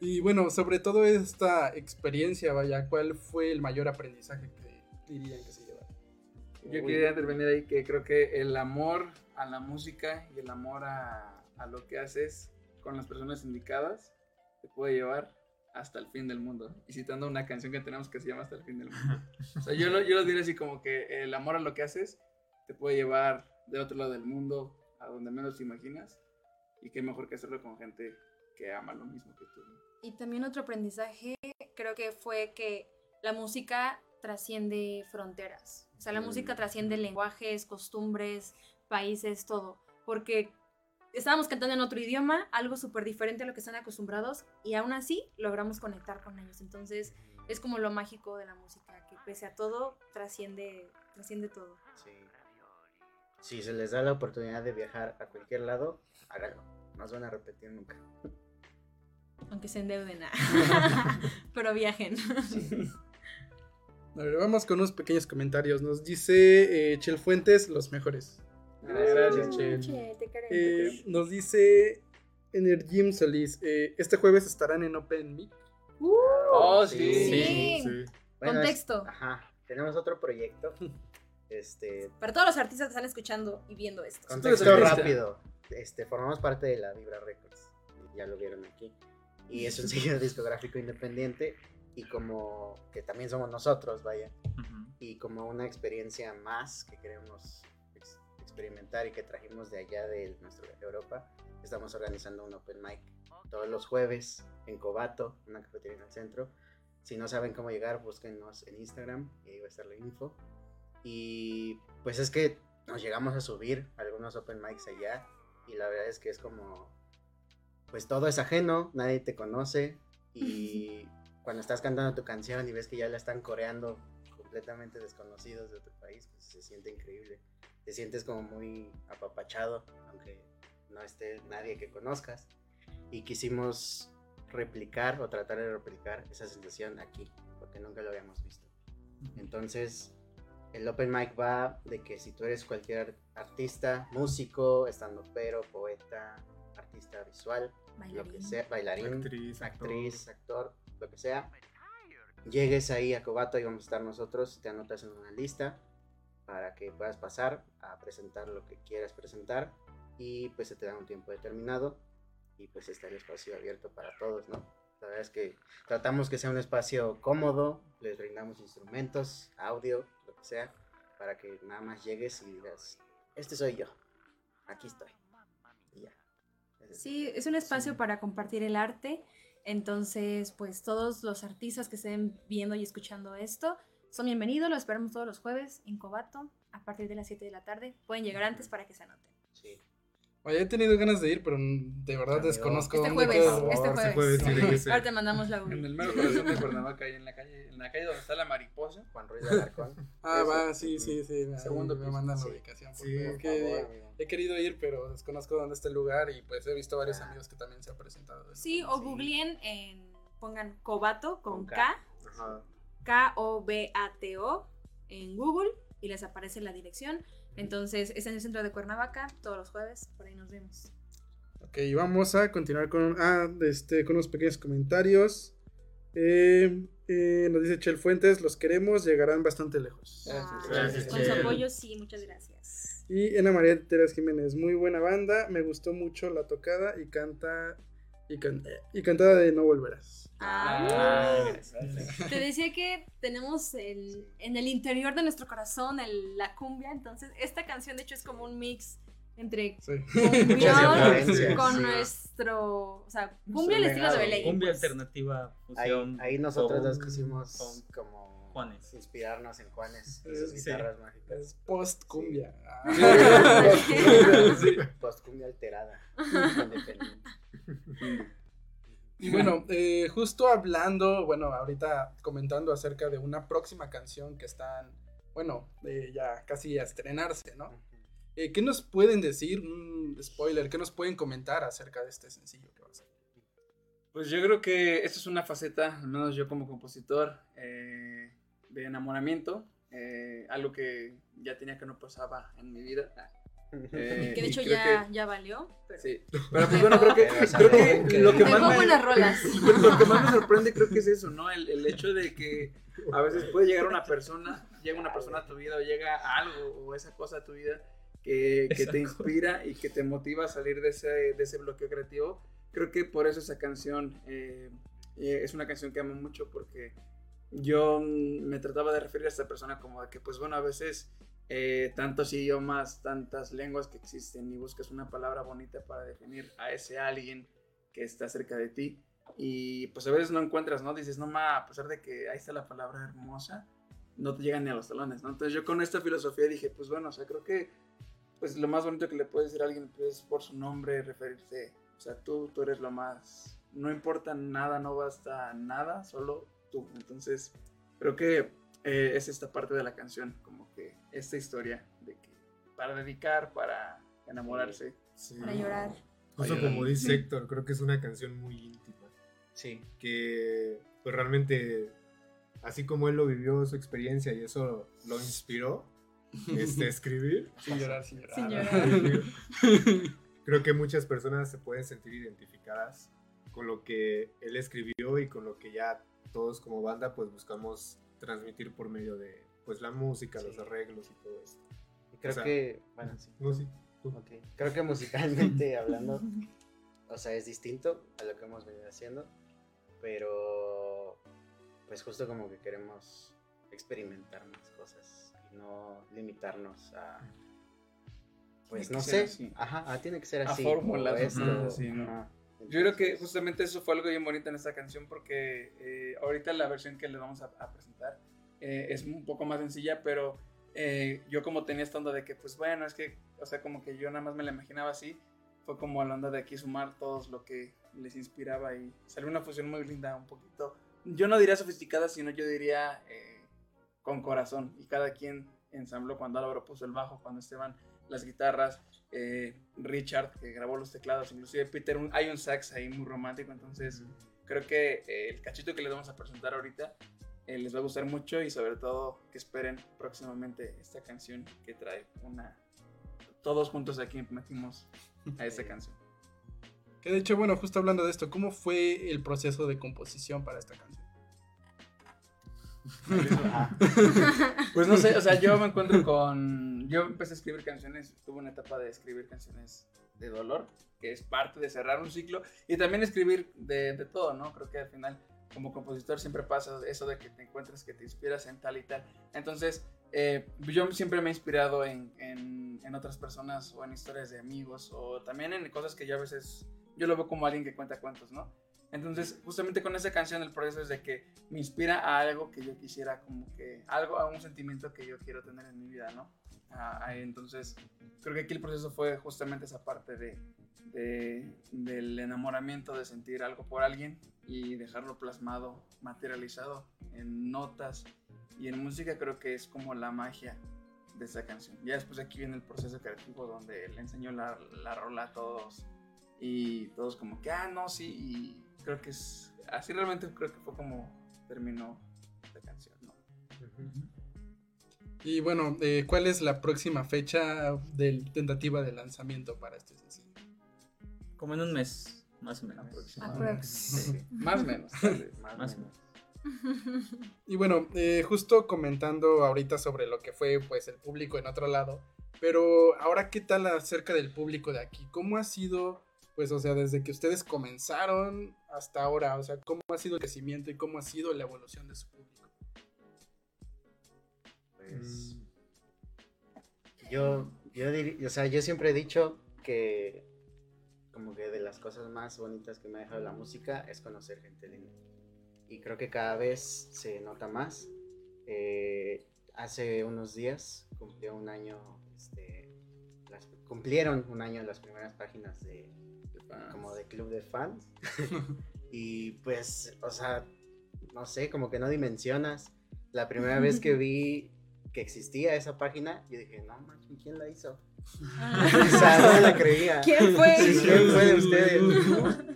Y bueno, sobre todo esta experiencia, vaya, ¿cuál fue el mayor aprendizaje que dirían que se llevaron? Yo Uy. quería intervenir ahí que creo que el amor a la música y el amor a, a lo que haces con las personas indicadas te puede llevar hasta el fin del mundo. Y citando una canción que tenemos que se llama Hasta el fin del mundo. O sea, yo lo, yo lo diría así como que el amor a lo que haces te puede llevar del otro lado del mundo a donde menos te imaginas. Y qué mejor que hacerlo con gente que ama lo mismo que tú. ¿no? Y también otro aprendizaje creo que fue que la música trasciende fronteras. O sea, la Mm. música trasciende lenguajes, costumbres, países, todo. Porque estábamos cantando en otro idioma, algo súper diferente a lo que están acostumbrados, y aún así logramos conectar con ellos. Entonces, es como lo mágico de la música, que pese a todo, trasciende, trasciende todo. Sí. Si se les da la oportunidad de viajar a cualquier lado, háganlo. No se van a repetir nunca. Aunque se endeuden. [laughs] [laughs] Pero viajen. A ver, vamos con unos pequeños comentarios. Nos dice eh, Chel Fuentes, los mejores. Gracias. Che. Eh, nos dice Energym Solís, eh, este jueves estarán en Open Mic. Oh, sí. Sí. Sí. Bueno, es- Contexto. Ajá. Tenemos otro proyecto. [laughs] Este, Para todos los artistas que están escuchando y viendo esto. contexto rápido. Este, formamos parte de la Vibra Records. Ya lo vieron aquí. Y es un sello [laughs] discográfico independiente. Y como que también somos nosotros, vaya. Y como una experiencia más que queremos experimentar y que trajimos de allá de nuestra Europa, estamos organizando un open mic todos los jueves en Cobato, una cafetería en el centro. Si no saben cómo llegar, búsquenos en Instagram y ahí va a estar la info. Y pues es que nos llegamos a subir algunos open mics allá y la verdad es que es como, pues todo es ajeno, nadie te conoce y [laughs] cuando estás cantando tu canción y ves que ya la están coreando completamente desconocidos de otro país, pues se siente increíble. Te sientes como muy apapachado, aunque no esté nadie que conozcas. Y quisimos replicar o tratar de replicar esa sensación aquí, porque nunca lo habíamos visto. Entonces, el open mic va de que si tú eres cualquier artista, músico, estando pero, poeta, artista visual, lo que Bailarín. sea, bailarín, Actriz, actor. actriz, actor, lo que sea, llegues ahí a Cobato y vamos a estar nosotros, te anotas en una lista para que puedas pasar a presentar lo que quieras presentar y pues se te da un tiempo determinado y pues está el espacio abierto para todos, ¿no? La verdad es que tratamos que sea un espacio cómodo, les brindamos instrumentos, audio, lo que sea, para que nada más llegues y digas, este soy yo, aquí estoy. Y ya. Sí, es un espacio para compartir el arte. Entonces, pues todos los artistas que estén viendo y escuchando esto son bienvenidos. Los esperamos todos los jueves en Cobato a partir de las 7 de la tarde. Pueden llegar antes para que se anoten. Sí. Oye, he tenido ganas de ir, pero de verdad Amigo. desconozco Este dónde jueves, queda. este favor, jueves. sí tiene que ser. Ahora te mandamos la En Google. el mero corazón de Cuernavaca, ahí en la calle, en la calle donde está la mariposa. Juan Ruiz de Alarcón. [laughs] Ah, Eso. va, sí, sí, sí. Segundo me mandan la Sí. ubicación. Sí, por que favor, he querido ir, pero desconozco dónde está el lugar y pues he visto varios Ah. amigos que también se han presentado. Sí, o Sí. googleen en, pongan Cobato con Con K, K. Ajá. K-O-B-A-T-O en Google y les aparece la dirección. Entonces, es en el centro de Cuernavaca, todos los jueves, por ahí nos vemos. Ok, vamos a continuar con, ah, este, con unos pequeños comentarios. Eh, eh, nos dice Chel Fuentes, los queremos, llegarán bastante lejos. Gracias, Ah, gracias, Con su apoyo, sí, muchas gracias. Y Ana María Teres Jiménez, muy buena banda, me gustó mucho la tocada y canta y, can- y cantada de No Volverás. Ah, Ah. Te decía que tenemos el, en el interior de nuestro corazón el- la cumbia, entonces esta canción de hecho es como un mix entre Sí. cumbia con sí. nuestro, o sea, cumbia al estilo de. Belén. Cumbia pues. alternativa, Ahí, fusión. ahí nosotros con- dos quisimos con como Juanes. inspirarnos en Juanes y sus Sí. guitarras mágicas. Es post cumbia. Sí. Post cumbia [laughs] alterada. independiente. [laughs] Y bueno, [laughs] eh, justo hablando, bueno, ahorita comentando acerca de una próxima canción que están, bueno, eh, ya casi a estrenarse, ¿no? Eh, ¿Qué nos pueden decir? Un spoiler, ¿qué nos pueden comentar acerca de este sencillo que va a ser? Pues yo creo que esta es una faceta, al menos yo como compositor, eh, de enamoramiento. eh, algo que ya tenía que no pasaba en mi vida. Eh, Que de hecho ya, que- ya valió. Pero... Sí. Pero pues bueno, creo que, [laughs] creo que lo que más me, [laughs] lo que más me sorprende creo que es eso, ¿no? El, el hecho de que a veces puede llegar una persona, llega una persona a tu vida o llega algo o esa cosa a tu vida que, que te cosa. inspira y que te motiva a salir de ese, de ese bloqueo creativo. Creo que por eso esa canción eh, eh, es una canción que amo mucho porque yo me trataba de referir a esta persona como de que, pues bueno, a veces eh, tantos idiomas, tantas lenguas que existen y buscas una palabra bonita para definir a ese alguien que está cerca de ti y pues a veces no encuentras, ¿no? Dices, no, ma, a pesar de que ahí está la palabra hermosa, no te llegan ni a los talones, ¿no? Entonces yo con esta filosofía dije, pues bueno, o sea, creo que pues lo más bonito que le puedes decir a alguien pues, es por su nombre referirte, o sea, tú, tú eres lo más, no importa nada, no basta nada, solo tú. Entonces creo que eh, es esta parte de la canción, como que esta historia de que para dedicar, para enamorarse. Sí. Para llorar. Justo como dice Héctor, creo que es una canción muy íntima. Sí. Que pues realmente, así como él lo vivió, su experiencia y eso lo inspiró este, escribir. [laughs] Sin llorar, sin llorar. Sin llorar. [laughs] Creo que muchas personas se pueden sentir identificadas con lo que él escribió y con lo que ya todos como banda pues buscamos transmitir por medio de pues la música, Sí. los arreglos y todo esto. Y creo O sea, que, bueno, sí. No, sí, tú. Ok. Creo que musicalmente [laughs] hablando, o sea, es distinto a lo que hemos venido haciendo, pero pues justo como que queremos experimentar más cosas y no limitarnos a pues no sé, ajá, ah, tiene que ser A así. fórmulas, o ajá, esto, sí, ¿no? ajá. Yo creo que justamente eso fue algo bien bonito en esta canción porque eh, ahorita la versión que les vamos a, a presentar eh, es un poco más sencilla, pero eh, yo como tenía esta onda de que, pues bueno, es que, o sea, como que yo nada más me la imaginaba así, fue como la onda de aquí sumar todos lo que les inspiraba y salió una fusión muy linda, un poquito, yo no diría sofisticada, sino yo diría eh, con corazón y cada quien ensambló cuando Álvaro puso el bajo, cuando Esteban las guitarras, eh, Richard que grabó los teclados, inclusive Peter, un- hay un sax ahí muy romántico, entonces creo que eh, el cachito que les vamos a presentar ahorita eh, les va a gustar mucho y sobre todo que esperen próximamente esta canción que trae una... Todos juntos aquí metimos a esta canción. Que de hecho, bueno, justo hablando de esto, ¿cómo fue el proceso de composición para esta canción? [laughs] Pues no sé, o sea, yo me encuentro con. Yo empecé a escribir canciones, tuve una etapa de escribir canciones de dolor, que es parte de cerrar un ciclo, y también escribir de, de todo, ¿no? Creo que al final, como compositor, siempre pasa eso de que te encuentras, que te inspiras en tal y tal. Entonces, eh, yo siempre me he inspirado en, en, en otras personas o en historias de amigos, o también en cosas que yo a veces. Yo lo veo como alguien que cuenta cuentos, ¿no? Entonces, justamente con esa canción el proceso es de que me inspira a algo que yo quisiera, como que algo, a un sentimiento que yo quiero tener en mi vida, ¿no? Ah, entonces, creo que aquí el proceso fue justamente esa parte de, de- del enamoramiento, de sentir algo por alguien y dejarlo plasmado, materializado en notas y en música, creo que es como la magia de esa canción. Ya después aquí viene el proceso creativo donde le enseñó la, la rola a todos y todos como que, ah, no, sí, y creo que es, así realmente creo que fue como terminó la canción. Y bueno, eh, ¿cuál es la próxima fecha de tentativa de lanzamiento para este? Como en un mes, más o menos. [laughs] Sí, Más o menos. vez. más o menos. Y bueno, eh, justo comentando ahorita sobre lo que fue pues el público en otro lado, pero ahora qué tal acerca del público de aquí, ¿cómo ha sido pues o sea desde que ustedes comenzaron hasta ahora, o sea cómo ha sido el crecimiento y cómo ha sido la evolución de su público? Pues, yo, yo, o sea, yo siempre he dicho que como que de las cosas más bonitas que me ha dejado la música es conocer gente linda. Y creo que cada vez se nota más. Eh, hace unos días cumplió un año, este, las- cumplieron un año las primeras páginas de como de club de fans. [laughs] [laughs] y pues, o sea, no sé, como que no dimensionas. La primera vez [laughs] que vi que existía esa página, yo dije, no manches, ¿quién la hizo? No me la creía. ¿Quién fue? Sí, ¿Quién fue de ustedes?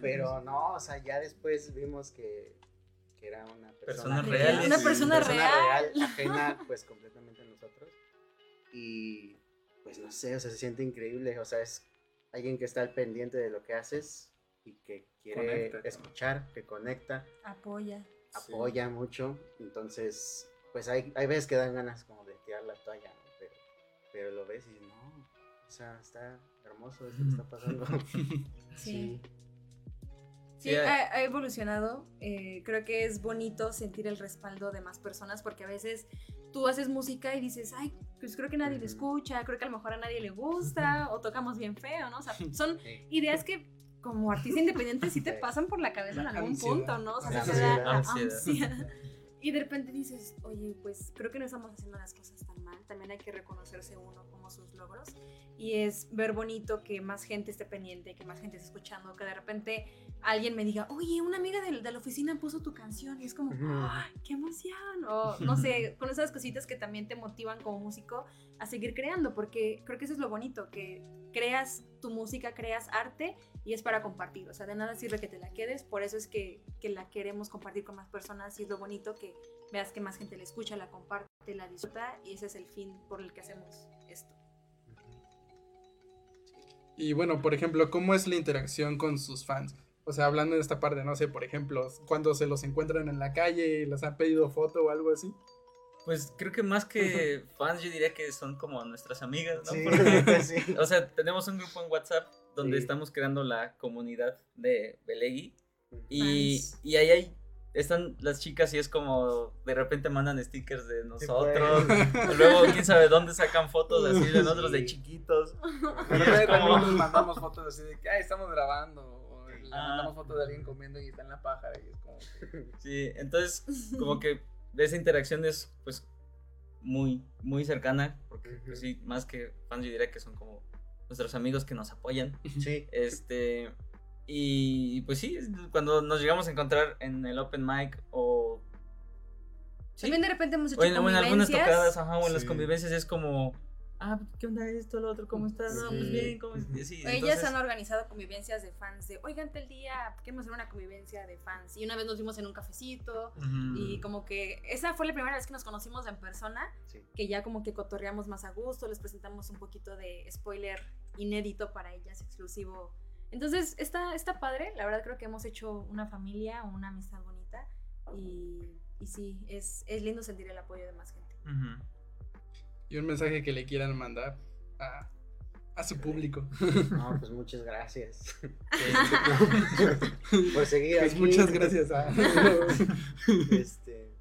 Pero no, o sea, ya después vimos que, que era una persona reales. Una persona real. ajena, pues completamente a nosotros. Y pues no sé, o sea, se siente increíble. O sea, es alguien que está al pendiente de lo que haces y que quiere Conecta, ¿no? escuchar, que conecta, Apoya. apoya mucho. Entonces, pues hay, hay veces que dan ganas como de tirar la toalla, ¿no? pero, pero lo ves y no, o sea, está hermoso eso que está pasando. [laughs] Sí. Sí, ha, ha evolucionado. eh, creo que es bonito sentir el respaldo de más personas porque a veces tú haces música y dices, ay, pues creo que nadie le Ujú. escucha, creo que a lo mejor a nadie le gusta o tocamos bien feo, ¿no? O sea, [laughs] son ideas que como artista independiente sí te pasan por la cabeza en algún ansiedad. punto, ¿no? O sea, ansiedad. Ansiedad. ansiedad. [laughs] Y de repente dices, oye, pues creo que no estamos haciendo las cosas tan mal. También hay que reconocerse uno como sus logros. Y es ver bonito que más gente esté pendiente, que más gente esté escuchando, que de repente alguien me diga, oye, una amiga de, de la oficina puso tu canción. Y es como. ¡ay, qué emoción! O no sé, [laughs] con esas cositas que también te motivan como músico a seguir creando, porque creo que eso es lo bonito, que creas tu música, creas arte y es para compartir. O sea, de nada sirve que te la quedes, por eso es que, que la queremos compartir con más personas y es lo bonito que veas que más gente la escucha, la comparte, la disfruta y ese es el fin por el que hacemos esto. Y bueno, por ejemplo, ¿cómo es la interacción con sus fans? O sea, hablando de esta parte, no sé, por ejemplo, cuando se los encuentran en la calle y les han pedido foto o algo así. Pues creo que más que fans, yo diría que son como nuestras amigas, ¿no? Sí, Porque, [laughs] sí. [laughs] o sea, tenemos un grupo en WhatsApp donde Sí. estamos creando la comunidad de Belegui. Y, y ahí hay, están las chicas y es como de repente mandan stickers de nosotros. pues. Luego quién sabe dónde sacan fotos así de nosotros de chiquitos. Pero también como- nos mandamos fotos así de que, ay, estamos grabando. O le Ah. mandamos fotos de alguien comiendo y está en la paja. Y es como que- Sí, entonces como que esa interacción es pues muy, muy cercana. Porque pues, sí, más que fans yo diría que son como nuestros amigos que nos apoyan. Sí. Este, y pues sí, cuando nos llegamos a encontrar en el open mic o, sí, También de repente hemos hecho o en, o en algunas convivencias. tocadas, ajá, o en las Sí. convivencias es como, ah, ¿qué onda esto, lo otro? ¿Cómo estás? No, pues Sí. bien, ¿cómo estás? Sí, Ellas entonces- han organizado convivencias de fans de, oigan, el día, queremos hacer una convivencia de fans. Y una vez nos vimos en un cafecito y como que esa fue la primera vez que nos conocimos en persona, Sí. que ya como que cotorreamos más a gusto, les presentamos un poquito de spoiler inédito para ellas, exclusivo. Entonces, está, está padre, la verdad creo que hemos hecho una familia, una amistad bonita y, y sí, es, es lindo sentir el apoyo de más gente. Y un mensaje que le quieran mandar a, a su público. No, pues muchas gracias. [laughs] [laughs] Por seguir Pues aquí. muchas gracias a... [laughs] Este,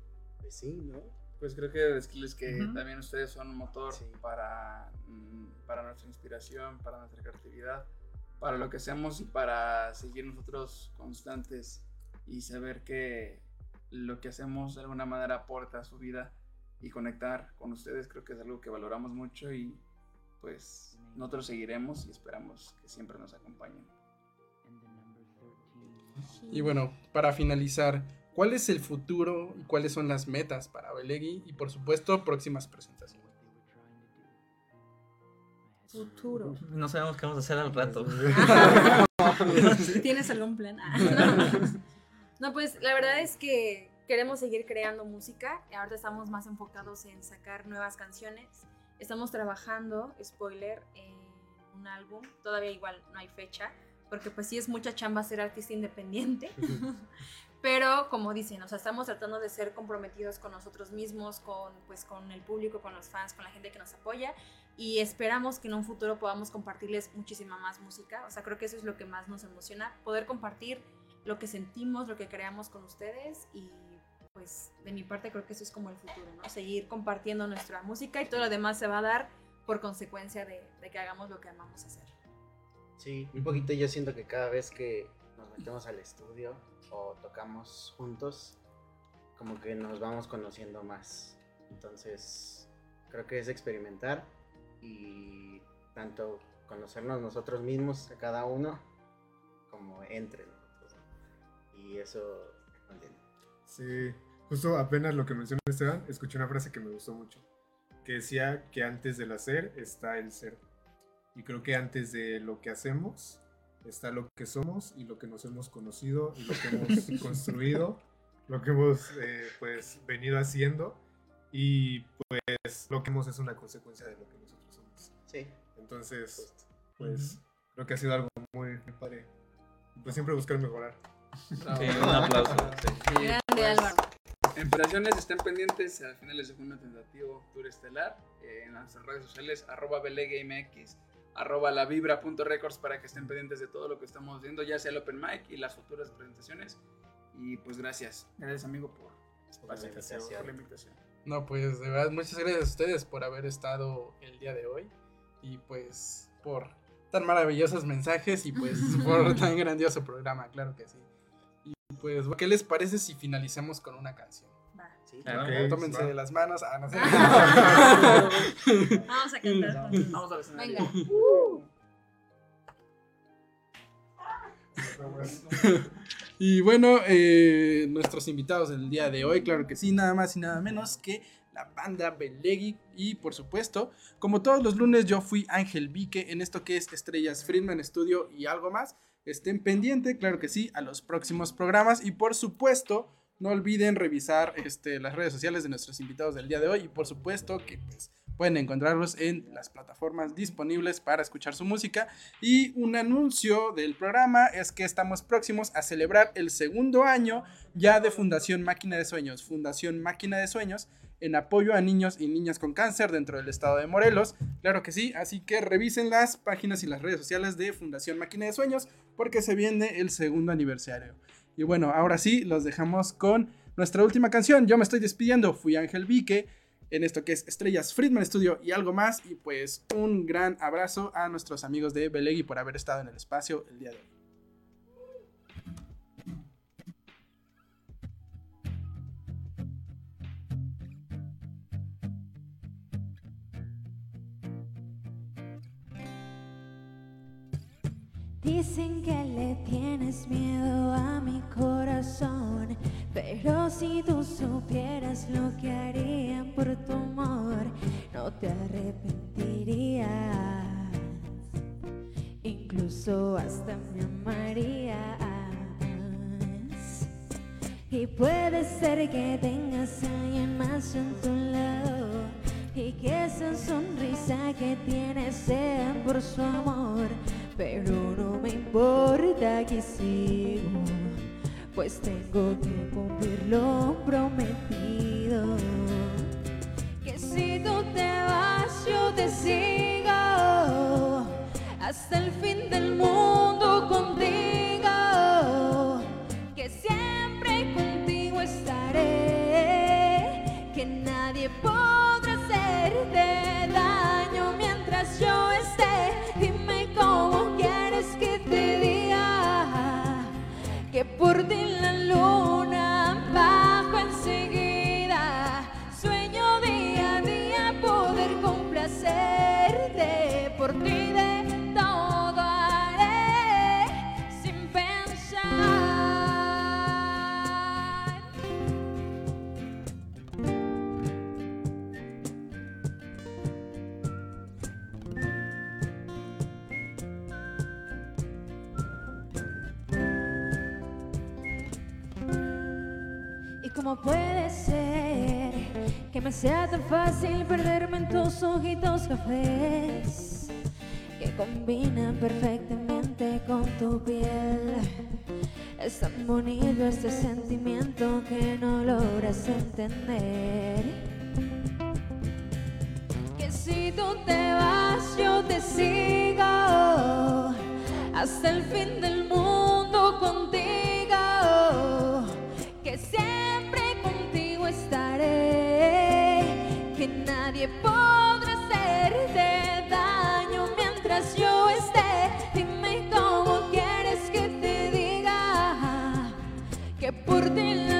pues sí, ¿no? Pues creo que decirles que también ustedes son un motor Sí. para, mm, para nuestra inspiración, para nuestra creatividad, para lo que hacemos y para seguir nosotros constantes y saber que lo que hacemos de alguna manera aporta a su vida y conectar con ustedes creo que es algo que valoramos mucho y pues nosotros seguiremos y esperamos que siempre nos acompañen. Y bueno, para finalizar, ¿cuál es el futuro y cuáles son las metas para Belegui? Y por supuesto, próximas presentaciones. Futuro. No sabemos qué vamos a hacer al rato. [laughs] ¿Tienes algún plan? Ah, no. [laughs] No, pues la verdad es que queremos seguir creando música. Ahorita estamos más enfocados en sacar nuevas canciones. Estamos trabajando, spoiler, en un álbum. Todavía igual no hay fecha, porque pues sí es mucha chamba ser artista independiente. [laughs] Pero como dicen, o sea, estamos tratando de ser comprometidos con nosotros mismos, con, pues, con el público, con los fans, con la gente que nos apoya y esperamos que en un futuro podamos compartirles muchísima más música. O sea, creo que eso es lo que más nos emociona, poder compartir lo que sentimos, lo que creamos con ustedes y pues de mi parte creo que eso es como el futuro, ¿no? Seguir compartiendo nuestra música y todo lo demás se va a dar por consecuencia de, de que hagamos lo que amamos hacer. Sí, un poquito yo siento que cada vez que nos metemos al estudio o tocamos juntos, como que nos vamos conociendo más. Entonces, creo que es experimentar y tanto conocernos nosotros mismos a cada uno como entre nosotros. Y eso mantiene. Sí, justo apenas lo que mencionó Esteban, escuché una frase que me gustó mucho, que decía que antes del hacer está el ser. Y creo que antes de lo que hacemos está lo que somos y lo que nos hemos conocido y lo que hemos [laughs] construido, lo que hemos eh, pues venido haciendo y pues lo que hemos es una consecuencia de lo que. Sí, Entonces, pues creo que ha sido algo muy, muy padre. Pues siempre buscar mejorar. Sí, un aplauso. [laughs] sí. Grande pues, Álvaro. En operaciones estén pendientes al final del segundo tentativo Tour Estelar eh, en nuestras redes sociales arroba BelegaMX arroba la vibra.records para que estén pendientes de todo lo que estamos viendo ya sea el open mic y las futuras presentaciones y pues gracias gracias amigo por, Por la invitación. por la invitación No, pues de verdad, muchas gracias a ustedes por haber estado el día de hoy y pues por tan maravillosos mensajes y pues [laughs] por tan grandioso programa, claro que sí. Y pues, ¿qué les parece si finalizamos con una canción? Va. sí. Claro. Ok, Tómense va. de las manos. Ah, no sé. [laughs] Vamos a cantar. vamos al escenario Venga. [laughs] Y bueno, eh, nuestros invitados del día de hoy, claro que sí, nada más y nada menos que la banda Belegui. Y por supuesto, como todos los lunes, yo fui Ángel Vique en esto que es Estrellas Friedman Studio y algo más. Estén pendientes, claro que sí, a los próximos programas. Y por supuesto, no olviden revisar este, las redes sociales de nuestros invitados del día de hoy. Y por supuesto que pues, pueden encontrarlos en las plataformas disponibles para escuchar su música. Y un anuncio del programa es que estamos próximos a celebrar el segundo año ya de Fundación Máquina de Sueños. Fundación Máquina de Sueños en apoyo a niños y niñas con cáncer dentro del estado de Morelos. Claro que sí, así que revisen las páginas y las redes sociales de Fundación Máquina de Sueños porque se viene el segundo aniversario. Y bueno, ahora sí, los dejamos con nuestra última canción. Yo me estoy despidiendo, fui Ángel Vique en esto que es Estrellas Friedman Studio y algo más. Y pues un gran abrazo a nuestros amigos de Belegui por haber estado en el espacio el día de hoy. Dicen que le tienes miedo a mi corazón, pero si tú supieras lo que harían por tu amor, no te arrepentirías, incluso hasta me amarías. Y puede ser que tengas a alguien más en tu lado y que esa sonrisa que tienes sea por su amor, pero no me importa que sigo, pues tengo que cumplir lo prometido. Que si tú te vas, yo te sigo hasta el fin del mundo contigo. Por ti la luna cómo puede ser que me sea tan fácil perderme en tus ojitos cafés? Que combinan perfectamente con tu piel. Es tan bonito este sentimiento que no logras entender. Que si tú te vas, yo te sigo hasta el fin del mundo contigo. Ti la